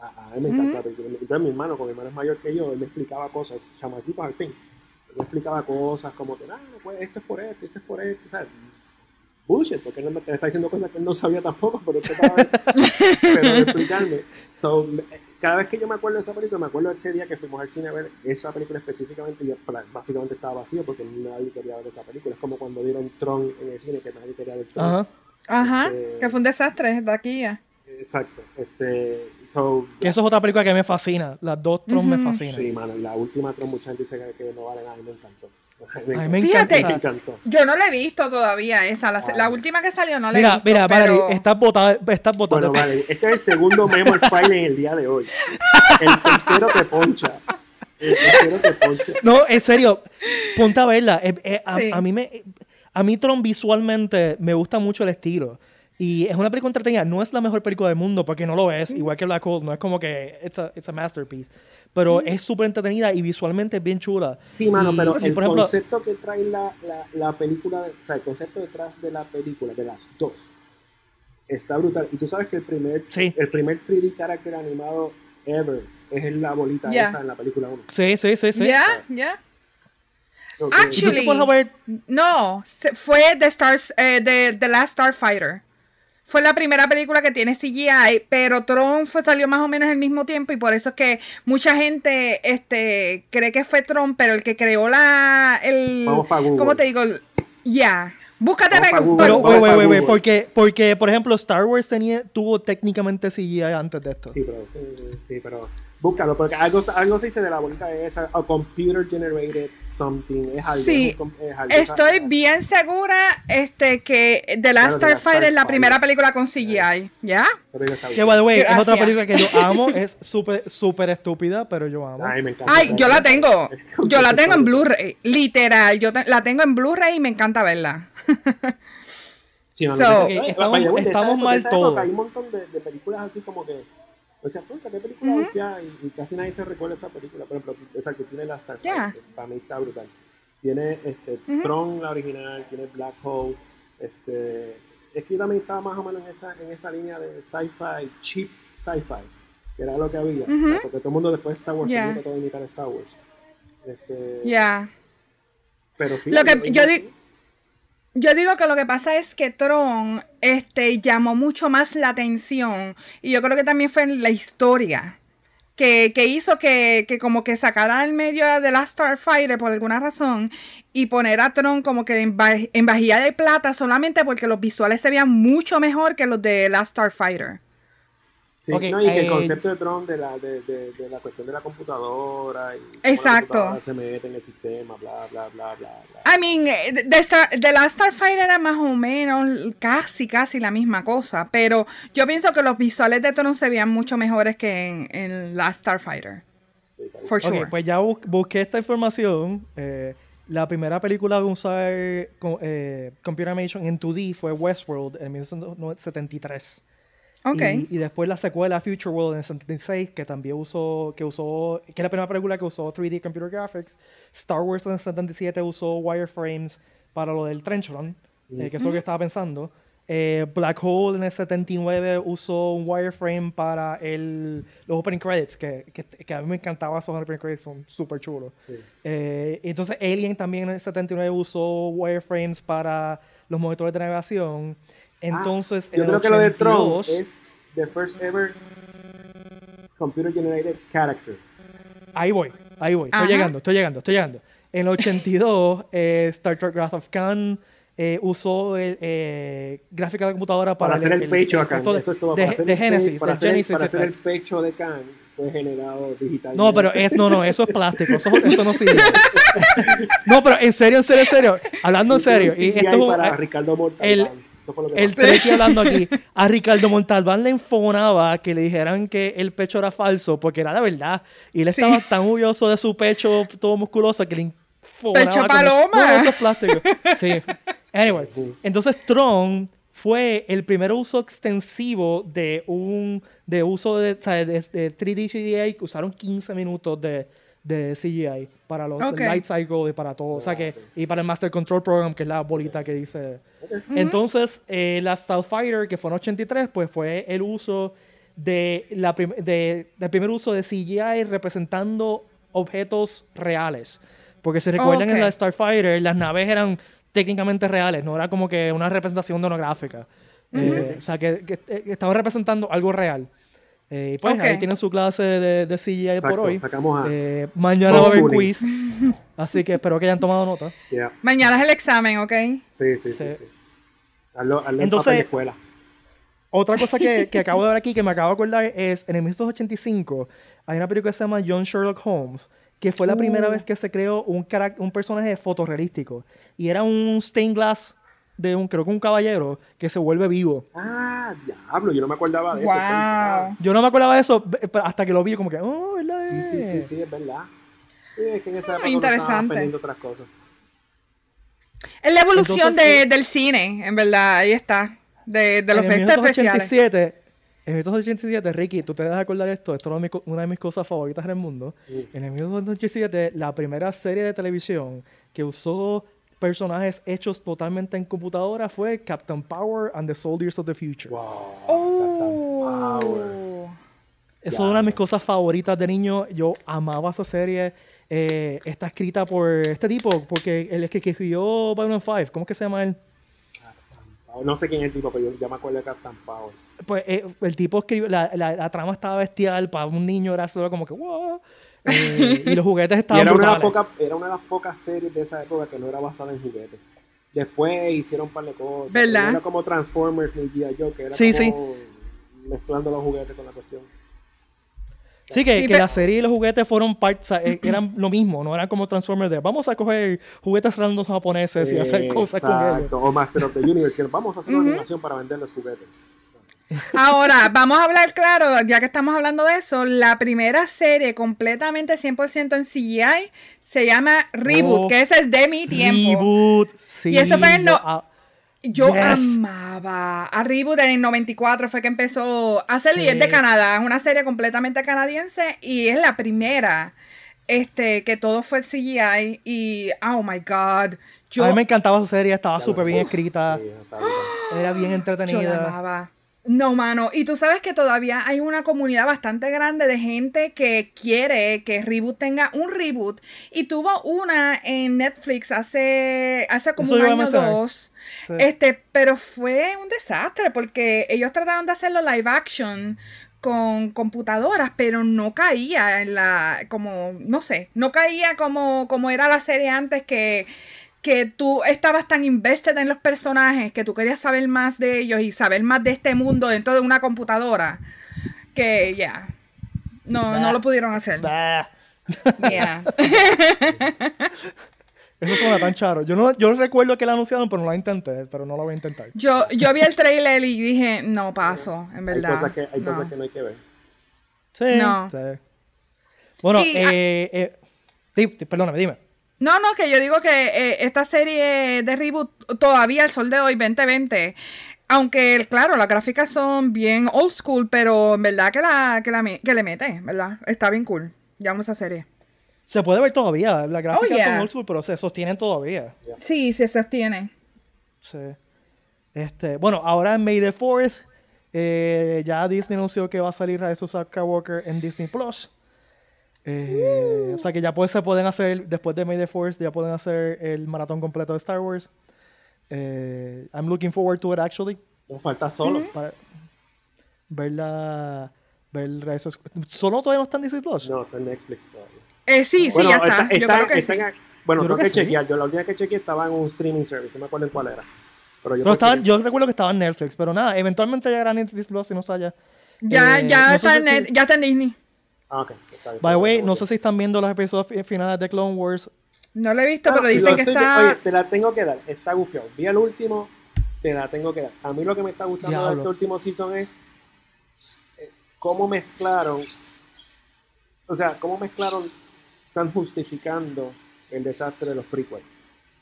A, a mí me encantó la película. Entonces mi hermano, como mi hermano es mayor que yo, él me explicaba cosas, chamaquitos al fin. Él me explicaba cosas como que, ah, pues esto es por esto, esto es por esto, ¿sabes? Bullshit, porque él no me está diciendo cosas que él no sabía tampoco, pero de, pero explicarme. So, me- cada vez que yo me acuerdo de esa película, me acuerdo de ese día que fuimos al cine a ver esa película específicamente, y yo, básicamente estaba vacío porque nadie quería ver esa película. Es como cuando dieron Tron en el cine, que nadie quería ver Tron. Ajá. Ajá, Este- que fue un desastre de aquí ya. Exacto. Este, so, Que eso es otra película que me fascina. Las dos Tron me fascinan. Sí, mano, la última Tron mucha gente dice que, que no vale nada, a mí me encantó. Ay, me Fíjate. encantó. Yo no la he visto todavía esa, la, la última que salió no la he Mira, visto. mira, pero... Valerie, estás botada, estás botada. Bueno, vale, este es el segundo memo file en el día de hoy. El tercero te poncha. El tercero te poncha. No, en serio, ponte a verla. Eh, eh, a, Sí. a mí me, a mí Tron visualmente me gusta mucho el estilo. Y es una película entretenida. No es la mejor película del mundo porque no lo es. Igual que Black Hole. No es como que it's a, it's a masterpiece. Pero es súper entretenida y visualmente es bien chula. Sí, mano, Y, pero y, el por ejemplo, concepto que trae la, la, la película, o sea, el concepto detrás de la película, de las dos, está brutal. Y tú sabes que el primer, Sí. el primer 3D character animado ever es la bolita Ya. esa en la película 1. Sí, sí, sí, sí. Ya, ya. Y tú Actually- No, fue The, Stars, eh, de The Last Starfighter. Fue la primera película que tiene CGI, pero Tron fue, salió más o menos al mismo tiempo y por eso es que mucha gente este, cree que fue Tron, pero el que creó la... El, Vamos pa' Google. ¿Cómo te digo? Ya. Búscate pa' Pero, wait, wait, Google. porque, porque, por ejemplo, Star Wars tenía, tuvo técnicamente CGI antes de esto. Sí, pero, sí, sí, pero búscalo, porque algo, algo se dice de la bolita esa, o computer generated something, es algo. Sí, es es algo, Estoy bien segura este, que The Last Claro, Starfighter es la primera película con CGI. ¿Ya? Que, by the way, es Gracias. otra película que yo amo. Es súper, súper estúpida, pero yo amo. Ay, me encanta. Ay, yo la tengo. Yo la tengo en Blu-ray. Literal. Yo te- la tengo en Blu-ray y me encanta verla. Sí, no, So- estamos- vaya, época- mal todos. Hay un montón de, de películas así como que. O sea, puta, ¿qué película ya? Y, y casi nadie se recuerda esa película. Por ejemplo, esa que tiene la Star Ya. para mí está brutal. Tiene este, Tron, la original, tiene Black Hole. Este, es que yo también estaba más o menos en esa, en esa línea de sci-fi, cheap sci-fi, que era lo que había. o sea, porque todo el mundo después de Star Wars trató de imitar Star Wars. Este, Ya. Pero sí. Lo que yo di- Yo digo que lo que pasa es que Tron este, llamó mucho más la atención y yo creo que también fue la historia que, que hizo que, que, como que sacara al medio de la Starfighter por alguna razón y poner a Tron como que en, en vajilla de plata solamente porque los visuales se veían mucho mejor que los de la Starfighter. Sí, okay, no, y que el eh, concepto de Tron de la, de, de, de, la cuestión de la computadora y exacto. La computadora se mete en el sistema, bla, bla, bla, bla. I mean, eh, de, de, la Starfighter era más o menos casi, casi la misma cosa, pero yo pienso que los visuales de Tron se veían mucho mejores que en, en la Starfighter. For sure. pues ya busqué esta información. Eh, la primera película de usar eh, computer animation en 2D fue Westworld en 1973. Okay. Y, después la secuela Future World en el 76, que también usó, que usó, que es la primera película que usó 3D Computer Graphics. Star Wars en el 77 usó wireframes para lo del Trench Run, eh, que es lo que estaba pensando. Eh, Black Hole en el 79 usó un wireframe para el, los opening credits, que, que, que, a mí me encantaba esos opening credits, son súper chulos. Sí. Eh, entonces Alien también en el 79 usó wireframes para los monitores de navegación. Entonces, ah, yo creo que lo de Tron es the first ever computer generated character. Ahí voy, ahí voy. Estoy llegando, estoy llegando, estoy llegando. En el 82, eh, Star Trek Wrath of Khan eh, usó eh, gráfica de computadora para, para hacer el, el pecho acá. De, Eso es todo, de, para hacer de el, Genesis, para, de hacer, Genesis para hacer el pecho de Khan fue generado digitalmente. No, pero es, no, no, eso es plástico, eso, eso no sirve. no, pero en serio, en serio, en serio, hablando en serio. Y esto, para Ricardo Mortal el, el Treki hablando aquí, a Ricardo Montalbán le enfonaba que le dijeran que el pecho era falso, porque era de verdad. Y él estaba sí. tan orgulloso de su pecho todo musculoso que le enfonaba. ¡Pecho paloma! Como, no, eso es plástico. Sí. Anyway, entonces Tron fue el primer uso extensivo de un de uso de, o sea, de, de 3D CGI que usaron 15 minutos de, de CGI para los Okay. light cycle y para todo, o sea que y para el Master Control Program que es la bolita que dice. Entonces eh, la Starfighter que fue en 83 pues fue el uso de la prim- de, del primer uso de CGI representando objetos reales, porque se recuerdan Ok. en la Starfighter las naves eran técnicamente reales, no era como que una representación donográfica. Eh, o sea, que, que, eh, estaba representando algo real. Eh, y pues Ok. ahí tienen su clase de, de CGI por hoy. sacamos a- Eh, mañana va a haber quiz. Así que espero que hayan tomado nota. Yeah. Mañana es el examen, ¿ok? Sí, sí, sí. Sí. sí. Hazlo, hazlo Entonces- en papel de escuela. Otra cosa que, que acabo de ver aquí que me acabo de acordar es en el 1985 hay una película que se llama John Sherlock Holmes que fue la primera Uh. vez que se creó un, carac- un personaje fotorrealístico y era un stained glass de un creo que un caballero que se vuelve vivo. Ah, diablo, yo no me acordaba de eso. Wow. Yo no me acordaba de eso pero hasta que lo vi como que oh, ¿verdad? Sí, sí, sí, sí, es verdad. Sí, es que en esa Ah, época interesante. aprendiendo otras cosas. Es la evolución Entonces, de- eh, del cine, en verdad, ahí está. De, de los en efectos especiales. 1987, en 1987, Ricky, tú te debes acordar de esto, esto es una de mis co- una de mis cosas favoritas en el mundo. Sí. En el 1987, la primera serie de televisión que usó personajes hechos totalmente en computadora fue Captain Power and the Soldiers of the Future. Wow. Captain Power. Oh. Eso es una de mis cosas favoritas de niño. Yo amaba esa serie. Eh, está escrita por este tipo, porque el que que escribió Babylon 5, ¿cómo es que se llama él? No sé quién es el tipo, pero yo ya me acuerdo de Captain Power. Pues eh, el tipo escribió, la, la, la trama estaba bestial, para un niño era solo como que, wow. Eh, y los juguetes Y estaban era una, de las pocas, era una de las pocas series de esa época que no era basada en juguetes. Después hicieron un par de cosas. Era como Transformers ni G.I. Joe, que era Sí, como mezclando los juguetes con la cuestión. Sí, que, Sí, que la serie y los juguetes fueron parte, o sea, eh, eran lo mismo, no eran como Transformers de vamos a coger juguetes random japoneses y hacer cosas con ellos. Exacto. O Master of the Universe, que vamos a hacer una animación para vender los juguetes. Ahora, vamos a hablar claro, ya que estamos hablando de eso, la primera serie completamente 100% en CGI se llama Reboot, Oh, que ese es de mi tiempo. Reboot, sí. Y eso fue en yo- no- Yo Yes. amaba a Reboot en el 94 fue que empezó a hacerlo y es de Sí. Canadá, es una serie completamente canadiense y es la primera este que todo fue CGI y oh my god, yo, a mí me encantaba esa serie, estaba súper bien escrita, Sí, era bien yo la entretenida. amaba. No, mano. Y tú sabes que todavía hay una comunidad bastante grande de gente que quiere que Reboot tenga un reboot. Y tuvo una en Netflix hace, hace como Eso un año o dos. Sí. Este, pero fue un desastre porque ellos trataron de hacerlo live action con computadoras, pero no caía en la, como, no sé, no caía como, como era la serie antes que, que tú estabas tan invested en los personajes que tú querías saber más de ellos y saber más de este mundo dentro de una computadora que ya, no, no Bah. lo pudieron hacer. Yeah. Eso suena tan charo. Yo no, yo recuerdo que la anunciaron, pero no la intenté, pero no la voy a intentar. Yo, yo vi el trailer y dije, no paso, en Hay verdad. cosas que, hay no. cosas que no hay que ver. Sí. No. sí. Bueno, Y, ah- eh, eh, perdóname, dime. No, no, que yo digo que eh, esta serie de reboot todavía al sol de hoy, 2020, aunque claro, las gráficas son bien old school, pero en verdad que, la, que, la que le mete, ¿verdad? Está bien cool. Llamo esa serie. Se puede ver todavía. Las gráficas Oh, yeah. son old school, pero se sostienen todavía. Sí, se sostiene. Sí. Este, bueno, ahora en May the 4th, eh, ya Disney anunció que va a salir Rise of Skywalker en Disney Plus. Eh, O sea que ya pues, se pueden hacer, después de May the 4th, ya pueden hacer el maratón completo de Star Wars. Eh, I'm looking forward to it actually. Nos falta solo. Para ver la. Ver of ¿Solo todavía no está en Disney Plus? No, está en Netflix todavía. Eh, sí, sí, ya está. yo creo que está sí. en- bueno, Yo creo que que sí. chequear. Yo la última vez que chequeé estaba en un streaming service. No me acuerdo en cuál era. Pero yo Pero estaba- yo recuerdo que estaba en Netflix, pero nada, eventualmente llegará a Disney Plus si no está allá. Ya, Eh, ya, no está en ya está en Disney. Ah, ok. Está bien. By the way, no sé si están viendo los episodios fi- finales de Clone Wars. No lo he visto, Ah, pero dicen que estoy- está... Oye, te la tengo que dar. Está gufiado. Vi el último, te la tengo que dar. A mí lo que me está gustando de este último season es eh, cómo mezclaron. O sea, cómo mezclaron. Están justificando el desastre de los prequels.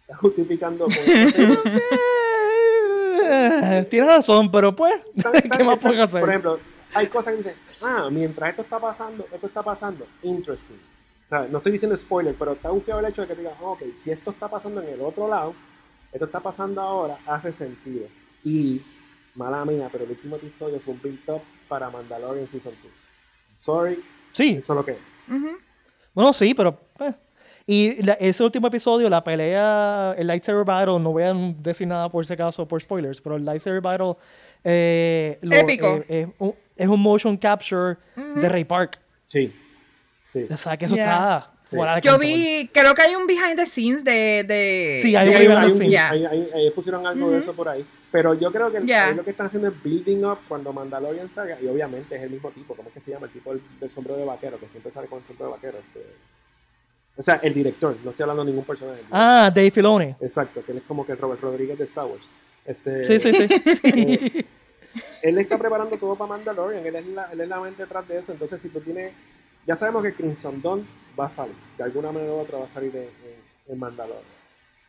Están justificando. Tienes razón, pero pues, ¿qué más puedes hacer? Por ejemplo, hay cosas que dicen, ah, mientras esto está pasando, esto está pasando, interesting. O sea, no estoy diciendo spoiler, pero está bufiado el hecho de que digas, ok, si esto está pasando en el otro lado, esto está pasando ahora, hace sentido. Y, mala mía, pero el último episodio fue un build-up para Mandalorian Season 2. Sorry, Sí, eso es lo que es. Bueno, sí, pero. eh. Y la- ese último episodio, la pelea, el lightsaber battle, no voy a decir nada por si acaso, por spoilers, pero el lightsaber battle eh, lo- Épico. eh, es, un, es un motion capture de Ray Park. Sí, sí. O sea, que eso Yeah. está fuera de Yo control. vi, creo que hay un behind the scenes de... de Sí, hay de un Hay, behind the scenes. hay- hay- pusieron algo de eso por ahí. Pero yo creo que ahí lo que están haciendo es building up cuando Mandalorian salga. Y obviamente es el mismo tipo. ¿Cómo es que se llama? El tipo del, del sombrero de vaquero, que siempre sale con el sombrero de vaquero. este. O sea, el director. No estoy hablando de ningún personaje. Ah, Dave Filoni. Exacto, que él es como que Robert Rodríguez de Star Wars. Este, Sí, sí, sí. eh, él está preparando todo para Mandalorian. Él es, la, él es la mente detrás de eso. Entonces, si tú tienes. Ya sabemos que Crimson Dawn va a salir. De alguna manera u otra va a salir en, en- en Mandalorian.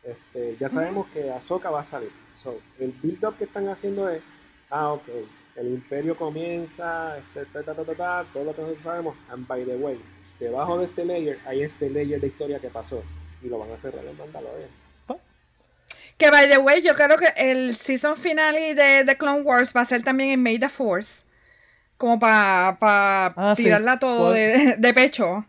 Este, ya sabemos que Ahsoka va a salir. So, el build-up que están haciendo es. Ah, ok. El imperio comienza. Este, ta, ta, ta, todo lo que nosotros sabemos. And by the way, debajo de este layer hay este layer de historia que pasó. Y lo van a cerrar en Mandalorian. Que by the way, yo creo que el season finale de, de Clone Wars va a ser también en May the 4th. Como para pa Ah, sí. tirarla todo de, de pecho.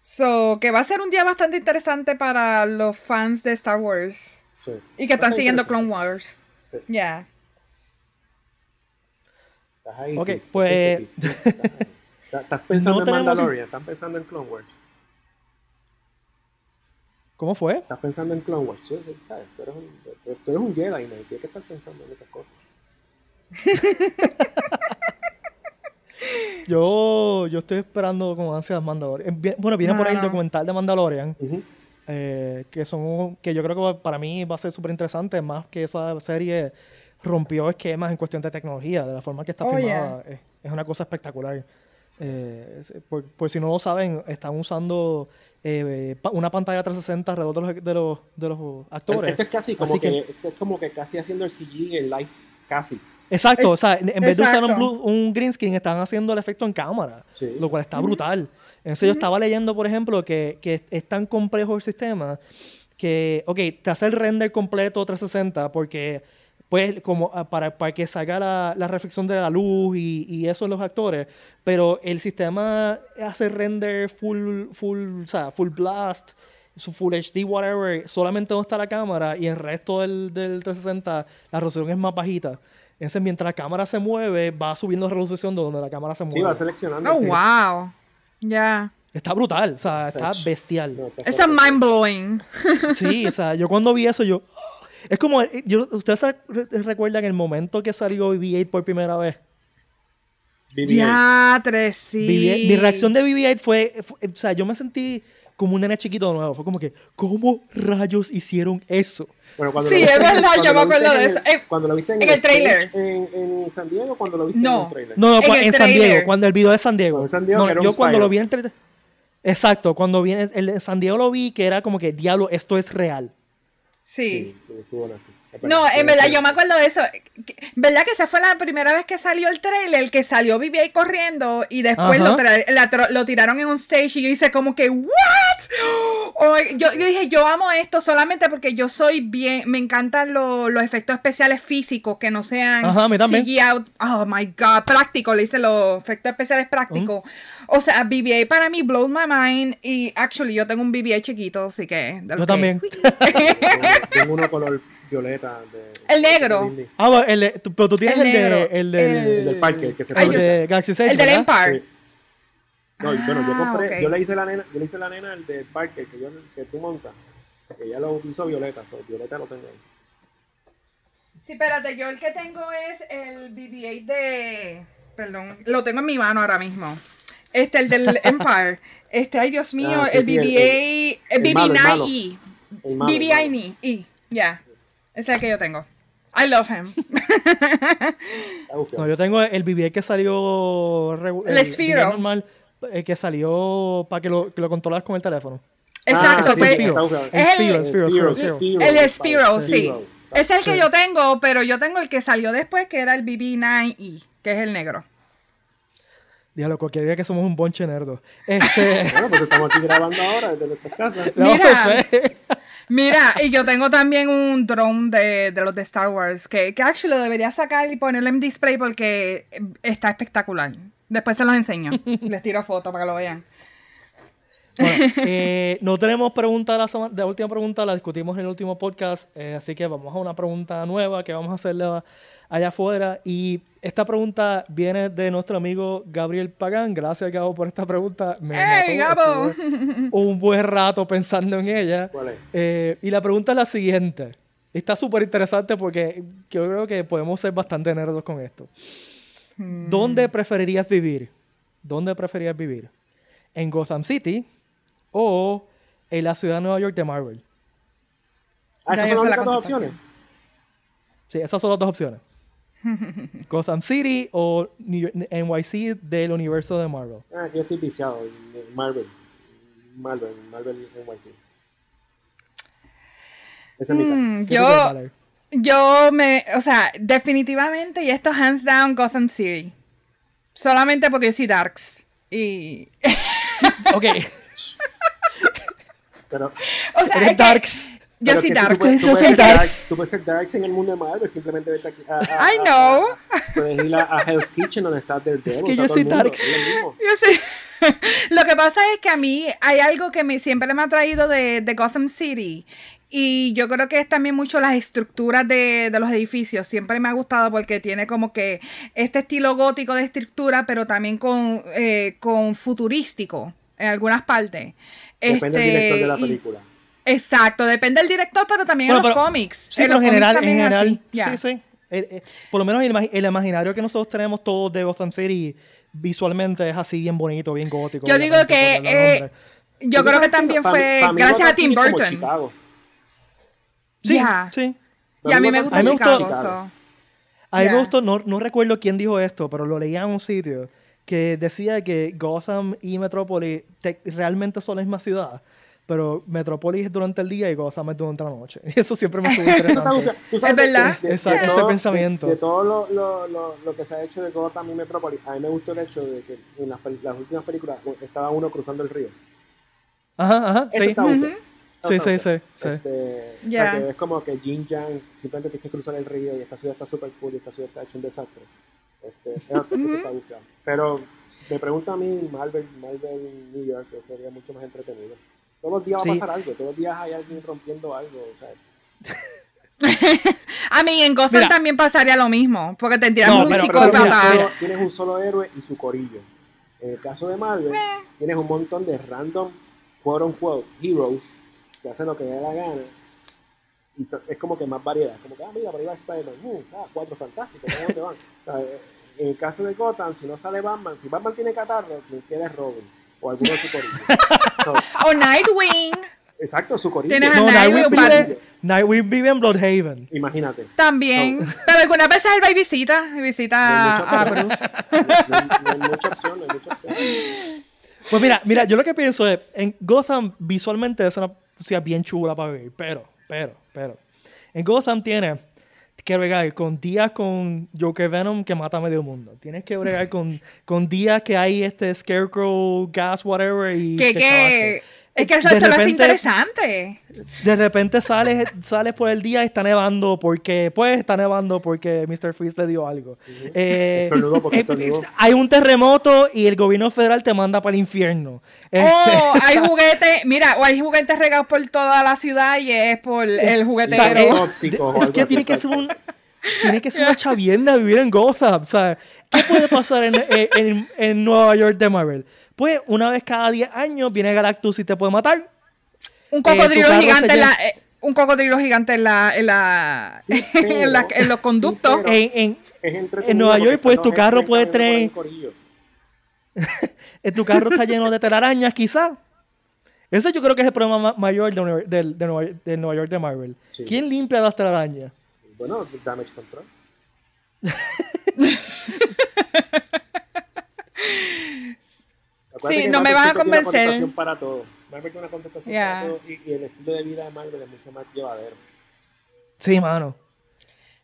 So, que va a ser un día bastante interesante para los fans de Star Wars. Sí. Y que están siguiendo. Clone Wars. Sí. Ya. Ahí. Ok, pues- estás pensando No en tenemos- Mandalorian, estás pensando en Clone Wars. ¿Cómo fue? Estás pensando en Clone Wars. ¿sabes? Tú eres un, tú- tú eres un Jedi, ¿no? Y tienes que estar pensando en esas cosas. Yo, yo estoy esperando con ansias Mandalorian. Bueno, viene por ahí el documental de Mandalorian, eh, que son que yo creo que para mí va a ser súper interesante, más que esa serie rompió esquemas en cuestión de tecnología, de la forma que está Oh, filmada. Es, es una cosa espectacular. Eh, es- por, por si no lo saben, están usando eh, una pantalla 360 alrededor de los, de los, de los actores. Esto es casi como Así que, que- esto es como que casi haciendo el CG en live, casi. Exacto, o sea, en vez de usar un, blue- un green screen, están haciendo el efecto en cámara, Sí. lo cual está brutal. Entonces yo estaba leyendo, por ejemplo, que, que es tan complejo el sistema que, ok, te hace el render completo 360 porque pues como ah, para, para que salga la, la reflexión de la luz y, y eso en los actores, pero el sistema hace render full, full, o sea, full blast, su full HD, whatever, solamente donde está la cámara y el resto del, del 360 la resolución es más bajita. Entonces, mientras la cámara se mueve, va subiendo resolución de donde la cámara se mueve. Sí, va seleccionando. Oh, wow. Ya. Está brutal, o sea, está bestial. No, está Eso es mind blowing. Sí, o sea, yo cuando vi eso, yo... Es como, eh, yo, ¿ustedes recuerdan el momento que salió BB-8 por primera vez? BB-8. Ya, tres, sí. BB-8 mi reacción de BB-8 fue, fue- o sea, yo me sentí como un nene chiquito de nuevo. Fue como que, ¿cómo rayos hicieron eso? Bueno, cuando Sí, lo viste es verdad, yo me acuerdo de eso. el- Eh, Cuando lo viste en, en el trailer. stage En, en San Diego, cuando lo viste No. en el trailer. No, no, En el San Diego, trailer. cuando el video de San Diego. San Diego, No, yo cuando lo vi en el tra- Exacto, cuando vi en, el de San Diego lo vi que era como que, diablo, esto es real. Sí. estuvo- estuvo nasty. No, en verdad, yo me acuerdo de eso. ¿Verdad que esa fue la primera vez que salió el trailer? Que salió BB-8 corriendo y después lo, la lo tiraron en un stage y yo hice como que, ¿what? Oh, yo, yo dije, yo amo esto solamente porque yo soy bien, me encantan lo- los efectos especiales físicos que no sean Ajá. CGI out. Oh my god, práctico, le hice los efectos especiales prácticos. O sea, BB-8 para mí blows my mind y actually yo tengo un BB-8 chiquito, así que. Yo que- también. Tengo uno color violeta. De, El negro. de Disney. Ah, bueno, el de- tú- pero tú tienes El el, negro, de, el, del, el- El del parque, el que se el de Galaxy 6, El del. Empire. Sí. No, y bueno, yo Ah, compré, ok. yo le hice la nena, yo le hice la nena el del parque que yo que tú montas, que ella lo hizo violeta, so, violeta lo tengo ahí. Sí, espérate, yo el que tengo es el BB-8 de... Perdón, lo tengo en mi mano ahora mismo. Este, el del Empire. Este, ay Dios mío, Ah, sí, el sí, el- BB-8, el, el malo, el malo. BB-9E. El malo, el BB-9E, E, ya. Es el que yo tengo. I love him. No, yo tengo el BB-8 que salió El Sphero. normal, el que salió para que lo, que lo controlas con el teléfono. Exacto, sí, pues, sí. El Es el- Sphero. el Spiro, sí. Es el que Sí. yo tengo, pero yo tengo el que salió después, que era el BB-9E, que es el negro. Diablo, cualquier día que somos un bonche nerdo. Este, Bueno, pues estamos aquí grabando ahora desde nuestras casas. no Mira. sé. Mira, y yo tengo también un drone de, de los de Star Wars que, que actually lo debería sacar y ponerlo en display porque está espectacular. Después se los enseño. Les tiro fotos para que lo vean. Bueno, eh, no tenemos pregunta de la, sema- de la última pregunta, la discutimos en el último podcast, eh, así que vamos a una pregunta nueva que vamos a hacerle allá afuera. Y esta pregunta viene de nuestro amigo Gabriel Pagán. Gracias, Gabo, por esta pregunta. Me ¡Ey, mató. Gabo! Un buen rato pensando en ella. ¿Cuál es? Eh, y la pregunta es la siguiente. Está súper interesante porque yo creo que podemos ser bastante nerdos con esto. ¿Dónde preferirías vivir? ¿Dónde preferirías vivir? ¿En Gotham City o en la ciudad de Nueva York de Marvel? Ah, esas son las dos opciones. Sí, esas son las dos opciones. Gotham City o New York- NYC del universo de Marvel. Ah, yo estoy viciado en Marvel. Marvel, Marvel NYC. Esa es mi Mm, ¿Qué tú yo, yo me, o sea, definitivamente, y esto hands down Gotham City. Solamente porque yo soy Darks. Y, Ok, Pero, o sea, eres es que Darks. Yo tú Darks. puedes- tú Yo puedes Darks. Tú puedes ser Darks en el mundo de Marvel, simplemente vete aquí. a- a- I know. a- Puedes ir a, Hell's Kitchen donde está Daredevil. Es que yo soy Darks. lo. Yo que pasa es que a mí hay algo que me, siempre me ha traído de, de Gotham City. Y yo creo que es también mucho las estructuras de, de los edificios. Siempre me ha gustado porque tiene como que este estilo gótico de estructura, pero también con, eh, con futurístico en algugnas partes. Depende del director de la Este, y- película. Exacto, depende del director, pero también Bueno, en los pero- cómics. Sí, en pero los en cómics general, en general, así, sí, sí. El- el- por lo menos el, imagi- el imaginario que nosotros tenemos todos de Gotham City visualmente es así bien bonito, bien gótico. Yo digo que eh, yo creo que también fue para gracias a Tim Burton. Sí, sí. Y a mí me gusta a mí me Chicago. gustó-. A mí me gustó, no, no recuerdo quién dijo esto, pero lo leía en un sitio que decía que Gotham y Metrópolis te- realmente son la misma ciudad, pero Metrópolis es durante el día y Gotham es durante la noche. Y eso siempre me estuvo Eso interesante. bufiado. Tú sabes Es verdad. que ese todo- pensamiento. De, de todo lo, lo, lo, lo que se ha hecho de Gotham y Metrópolis, a mí me gustó el hecho de que en las, las últimas películas estaba uno cruzando el río. Ajá, ajá, Eso sí. está bufiado. Sí, sí, sí, sí. Este, es como que Jin Yang simplemente tienes que cruzar el río y esta ciudad está super cool y esta ciudad está hecho un desastre. Este, es- eso está buscado. Pero me pregunta a mí Marvel, Marvel New York, que sería mucho más entretenido. Todos los días va a pasar algo, todos los días hay alguien rompiendo algo. O sea, A mí en Gotham Mira. también pasaría lo mismo, porque tendrías No, un pero- psicópata. mira, Pero mira. tienes un solo héroe y su corillo. En el caso de Marvel, tienes un montón de random, quote unquote, heroes que hacen lo que les da la gana. Y es como que más variedad. Como que, ah, mira, por ahí va Spider-Man. Uh, ah, cuatro fantásticos, ¿cómo te van? O sea, eh, en el caso de Gotham, si no sale Batman, si Batman tiene catarro, quien queda es Robin. O alguno de su corillo. So, O Nightwing exacto, su corillo. Tienes No, Nightwing, vive, Nightwing vive en Bloodhaven. Imagínate. también. Pero algunas veces él va y visita, y visita No a Bruce. No, hay- no hay mucha opción, no hay mucha opción. Pues mira, mira, yo lo que pienso es, en Gotham visualmente es una ciudad bien chula para vivir, pero, pero, pero. En Gotham tienes que bregar con días con Joker Venom que mata a medio mundo. Tienes que bregar con, con días que hay este Scarecrow, Gas, whatever y que, cagaste. Es que eso, De eso lo hace repente- interesante. De repente sales, sales por el día y está nevando porque, pues, está nevando porque Mr. Freeze le dio algo. Eh, eh, estornudó. hay un terremoto y el gobierno federal te manda para el infierno. Este, Oh, hay juguetes, mira, o hay juguetes regados por toda la ciudad y es por el o sea, juguetero. es- tóxico o es que tiene que ser un tiene que ser una chavienda vivir en Gotham, ¿sabes? ¿Qué puede pasar en, en- en- en Nueva York de Marvel? Pues una vez cada 10 años viene Galactus y te puede matar. un cocodrilo Eh, carro gigante en la, eh, un cocodrilo gigante en la, en la, Sí, en, la- pero- en los conductos. sí, En, en- En Nueva York, pues, tu carro puede corillo. en tu carro está lleno de telarañas, quizás. Ese yo creo que es el problema ma- mayor de, Nueva- del- de Nueva, del Nueva York de Marvel. Sí. ¿Quién limpia las telarañas? Bueno, damage control. Acuérdate Sí, que no me van a siempre tiene una convencer. contestación para todo. Marvel tiene una contestación Ya. para todo y, y el estilo de vida de Marvel es mucho más llevadero. Sí, mano.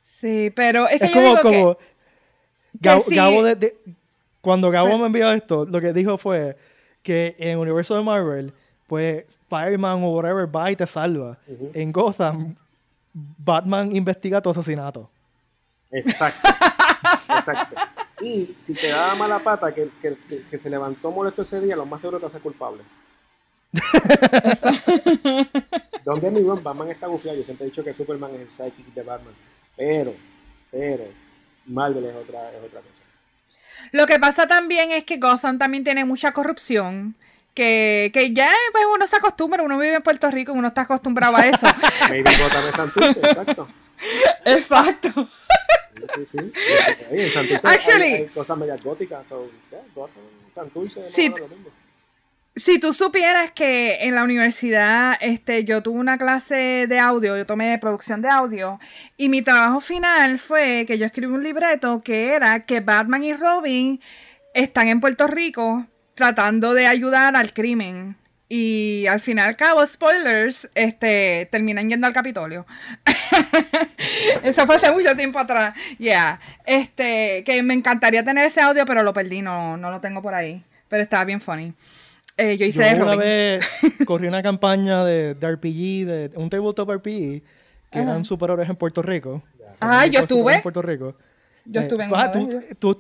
Sí, pero es que Es yo como, digo como que, Gabo, sí. Gabo de- de- cuando Gabo me envió esto, lo que dijo fue que en el universo de Marvel, pues Spider-Man o whatever va y te salva. Ujú. En Gotham, Batman investiga tu asesinato. Exacto. Exacto. Y si te da mala pata que, que, que- se levantó molesto ese día, lo más seguro te hace culpable. Donde mi buen Batman está bufiado. Yo siempre he dicho que Superman es el sidekick de Batman. Pero, pero, Marvel es otra, es otra cosa. lo que pasa también es que Gotham también tiene mucha corrupción. Que, que ya pues uno se acostumbra, uno vive en Puerto Rico y uno está acostumbrado a eso. Maybe Gotham es Santurce, exacto. Exacto. Sí, sí, sí. Ahí en Santurce Actually- hay, cosas medias góticas. So, yeah, Santurce, Sí. lo mismo. Si tú supieras que en la universidad este, yo tuve una clase de audio, yo tomé producción de audio, y mi trabajo final fue que yo escribí un libreto que era que Batman y Robin están en Puerto Rico tratando de ayudar al crimen. Y al fin y al cabo, spoilers, este, terminan yendo al Capitolio. Eso fue hace mucho tiempo atrás. Yeah. Este, que me encantaría tener ese audio, pero lo perdí, no, no lo tengo por ahí. Pero estaba bien funny. Eh, yo hice Yo de una Robin. vez corrí una campaña de, de RPG, de un tabletop RPG, que Ajá. eran superhéroes en Puerto Rico. Ah, yo estuve. En Puerto Rico. Yo Eh, estuve en ah, tú, tú,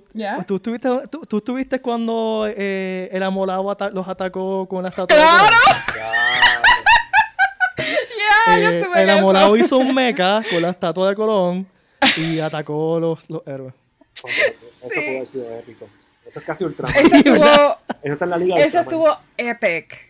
tú estuviste, tú, tú estuviste cuando eh, el amolado ata- los atacó con la estatua. de ¡Claro! Eh, estuve el en amolado eso. hizo un mecha con la estatua de Colón y atacó los, los héroes. eso puede haber sido épico. Eso es casi Ultraman. Eso estuvo, Eso está en la liga de eso estuvo epic.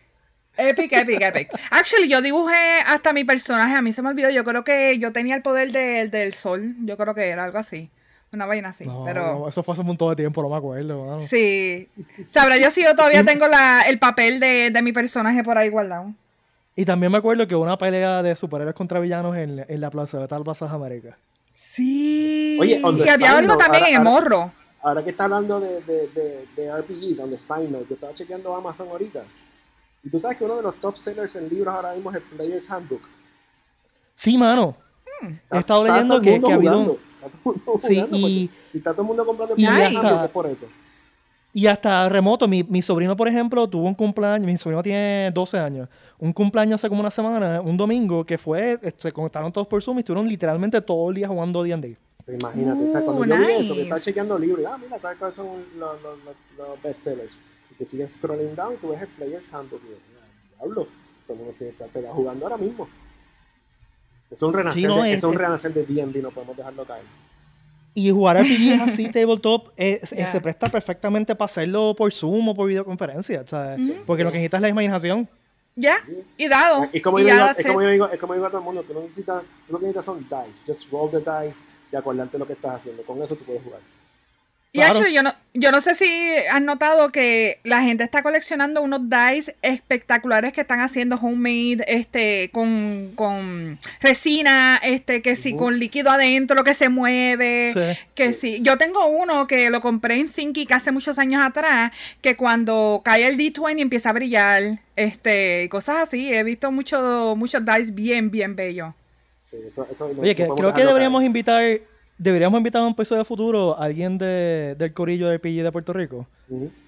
Epic, epic, epic. Actually, yo dibujé hasta mi personaje. A mí se me olvidó. Yo creo que yo tenía el poder de- del sol. Yo creo que era algo así. Una vaina así. No, pero no, eso fue hace un montón de tiempo, no me acuerdo. mano. sí. Sabrá yo si yo todavía tengo la, el papel de, de mi personaje por ahí guardado. Y también me acuerdo que hubo una pelea de superhéroes contra villanos en, en la Plaza de Tal Plazas América. Sí. Oye, que había algo también ahora- en el ahora- morro. Ahora que está hablando de, de, de, de RPGs, on the side note, yo estaba chequeando Amazon ahorita. Y tú sabes que uno de los top sellers en libros ahora mismo es el Player's Handbook. Sí, mano. Está- He estado leyendo que, que ha habido... Está todo el mundo Sí, y- porque- y está todo el mundo comprando y Player's Handbook por eso. Y hasta remoto, mi, mi sobrino, por ejemplo, tuvo un cumpleaños, mi sobrino tiene 12 años, un cumpleaños hace como una semana, un domingo, que fue, se conectaron todos por Zoom y estuvieron literalmente todo el día jugando D&D. Pero Imagínate, o sea, cuando Uh, yo vi eso, que nice. estaba chequeando libros, ah, mira, ¿sabes cuáles son los, los, los, los bestsellers? Y tú sigues scrolling down y tú ves el Player's Handbook. Mira, diablo, todo tiene que estar pegado jugando ahora mismo. Es un renacer, Sí, no, de, es- es un renacer de D&D, no podemos dejarlo caer. Y jugar RPGs así, tabletop, eh, eh, se presta perfectamente para hacerlo por Zoom o por videoconferencia, ¿sabes? Porque lo que necesitas es la imaginación. Ya, y dado. Es como, y yo digo, es, como yo digo, es como digo a todo el mundo, tú no necesitas, tú lo que necesitas son dice, just roll the dice y acordarte lo que estás haciendo. Con eso tú puedes jugar. Y Claro. actually, yo no, yo no sé si has notado que la gente está coleccionando unos dice espectaculares que están haciendo homemade, este, con, con resina, este, que sí, Ujú. con líquido adentro, lo que se mueve, Sí. que sí. Yo tengo uno que lo compré en Thinkic hace muchos años atrás, que cuando cae el D20 empieza a brillar, este, y cosas así. He visto muchos muchos dice bien, bien bellos. Sí, eso, eso no- Oye, que creo que deberíamos caer. invitar, deberíamos invitar a un episodio futuro a alguien de, del corillo de RPG de Puerto Rico,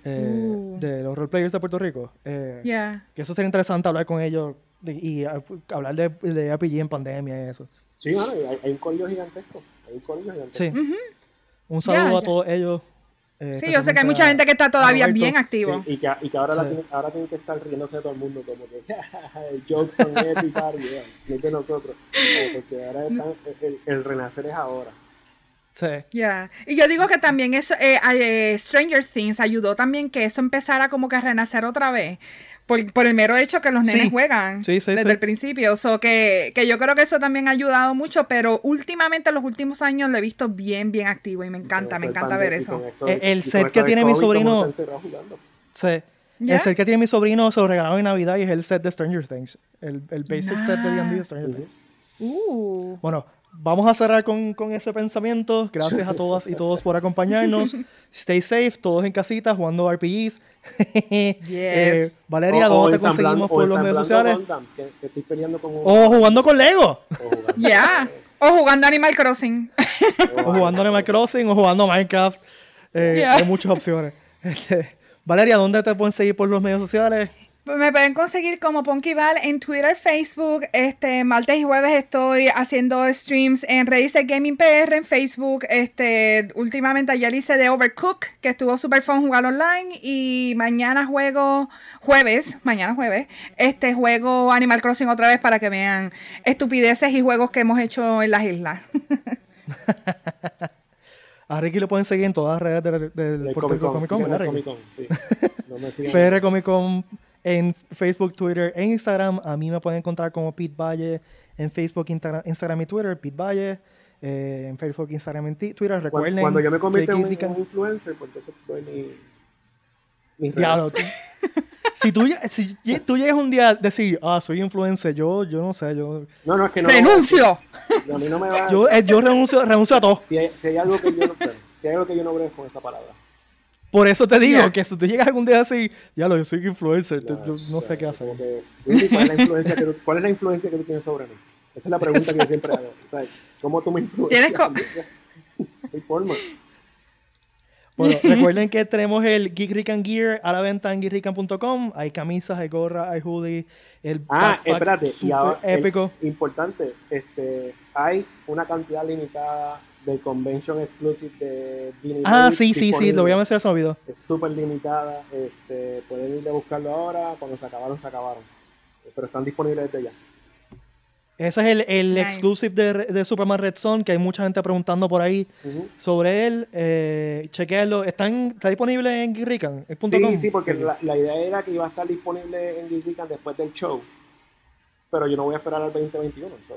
eh, Uh. de los roleplayers de Puerto Rico. eh, Yeah. Que eso sería interesante hablar con ellos de- y a- hablar de, de RPG en pandemia y eso. Sí, mano, hay, hay un corillo gigantesco. Hay un corillo gigantesco. Sí. Un saludo a todos ellos. eh, Sí, yo sé que hay mucha gente que está todavía Roberto. bien activo. Sí, y que, y que ahora, la Sí. tienen, ahora tienen que estar riéndose de todo el mundo, como que jokes son everybody, yes, no es de nosotros. Porque ahora están, el, el renacer es ahora. Sí. Ya, y yo digo que también eso, eh, eh, Stranger Things ayudó también que eso empezara como que a renacer otra vez, por, por el mero hecho que los nenes Sí. juegan Sí, sí, desde sí. el principio, so que, que yo creo que eso también ha ayudado mucho, pero últimamente en los últimos años lo he visto bien, bien activo y me encanta, me encanta ver eso. esto- El- el y con set que tiene mi sobrino-. Sí. ¿Ya? El set que tiene mi sobrino se lo regalaron en Navidad y es el set de Stranger Things. El, el basic set de D&D de Stranger Things. Uh, Bueno, vamos a cerrar con, con ese pensamiento. Gracias a todas y todos por acompañarnos. Stay safe, todos en casita jugando RPGs. Eh, Valeria, O- o ¿dónde te conseguimos o por los medios sociales? Gundams, que, que estoy peleando con un... O jugando con Lego. o jugando- ya, o jugando Animal Crossing. O jugando Animal Crossing o jugando Minecraft. Eh, Yeah. Hay muchas opciones. Este, Valeria, ¿dónde te pueden seguir por los medios sociales? Me pueden conseguir como Ponkyval en Twitter, Facebook. Este martes y jueves estoy haciendo streams en Razer Gaming PR en Facebook. Este, últimamente ayer hice de Overcook, que estuvo super fun jugar online. Y mañana juego, jueves, mañana jueves, este juego Animal Crossing otra vez para que vean estupideces y juegos que hemos hecho en las islas. A Ricky lo pueden seguir en todas las redes del, del del Puerto Rico Comic Con, síganme ¿verdad, en Ricky? Comic Con, sí. No me sigan. PR Comic Con en Facebook, Twitter e Instagram. A mí me pueden encontrar como Pete Valle en Facebook, Instagram, Instagram y Twitter. Pete Valle eh, en Facebook, Instagram y Twitter. Cuando, Recuerden. cuando yo me convierto en un, influencer, pues entonces doy mi... mi Diablo, tú- si, tú, si tú llegas un día a decir, ah, soy influencer, yo, yo no sé, yo, No, no, es que no... ¡Renuncio! A mí no me va... yo, eh, yo renuncio, renuncio a todo. Si hay, si hay algo que yo no... bueno, si hay algo que yo no brego con esa palabra. Por eso te digo que si tú llegas algún día a decir, ya lo, yo soy influencer, yo no sé qué hacer. que, ¿cuál, es la influencia que tú, ¿Cuál es la influencia que tú tienes sobre mí? Esa es la pregunta que yo siempre hago. O sea, ¿Cómo tú me influencias? Tienes co- No hay forma. Bueno, recuerden que tenemos el Geek Rican Gear a la venta en geekrican.com. Hay camisas, hay gorras, hay hoodies, el Ah, espérate. Y super ahora, el- épico. importante, este, hay una cantidad limitada de convention exclusive de Ah, sí, sí, sí, lo voy a mencionar, se me olvidó. Es súper limitada. Este, pueden ir a buscarlo ahora. Cuando se acabaron, se acabaron. Pero están disponibles desde ya. Ese es el, el Nice. exclusive de, de Superman Red Son, que hay mucha gente preguntando por ahí sobre él. Eh, chequearlo. ¿Está, en- está disponible en geekrican? ¿Es punto Sí, com? sí, porque la, la idea era que iba a estar disponible en Geek Weekend después del show. Pero yo no voy a esperar al 2021. so,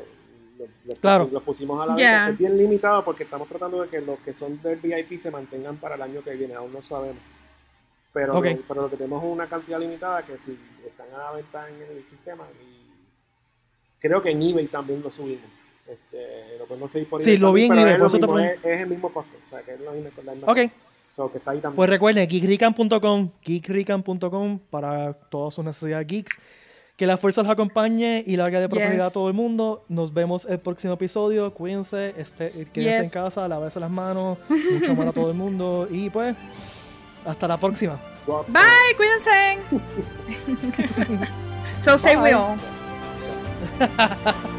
lo, lo Claro. pusi- lo pusimos a la venta. Es bien limitado porque estamos tratando de que los que son del VIP se mantengan para el año que viene. Aún no sabemos. Pero, Ok. lo, pero lo que tenemos es una cantidad limitada que si están a la venta en el sistema. Y creo que en eBay también lo subimos. Este, lo podemos seguir por Sí, lo vi en eBay, es por lo eso mismo, es, es el mismo costo. O sea, que es la misma, la misma Ok. So, que está ahí también. Pues recuerden, geekrican.com, geekrican.com para todas sus necesidades geeks. Que la fuerza los acompañe y larga de prosperidad a todo el mundo. Nos vemos el próximo episodio. Cuídense, este, quédense Yes. en casa, lávense las manos, mucho amor a todo el mundo. Y pues, Hasta la próxima. Bye, cuídense. so say we all.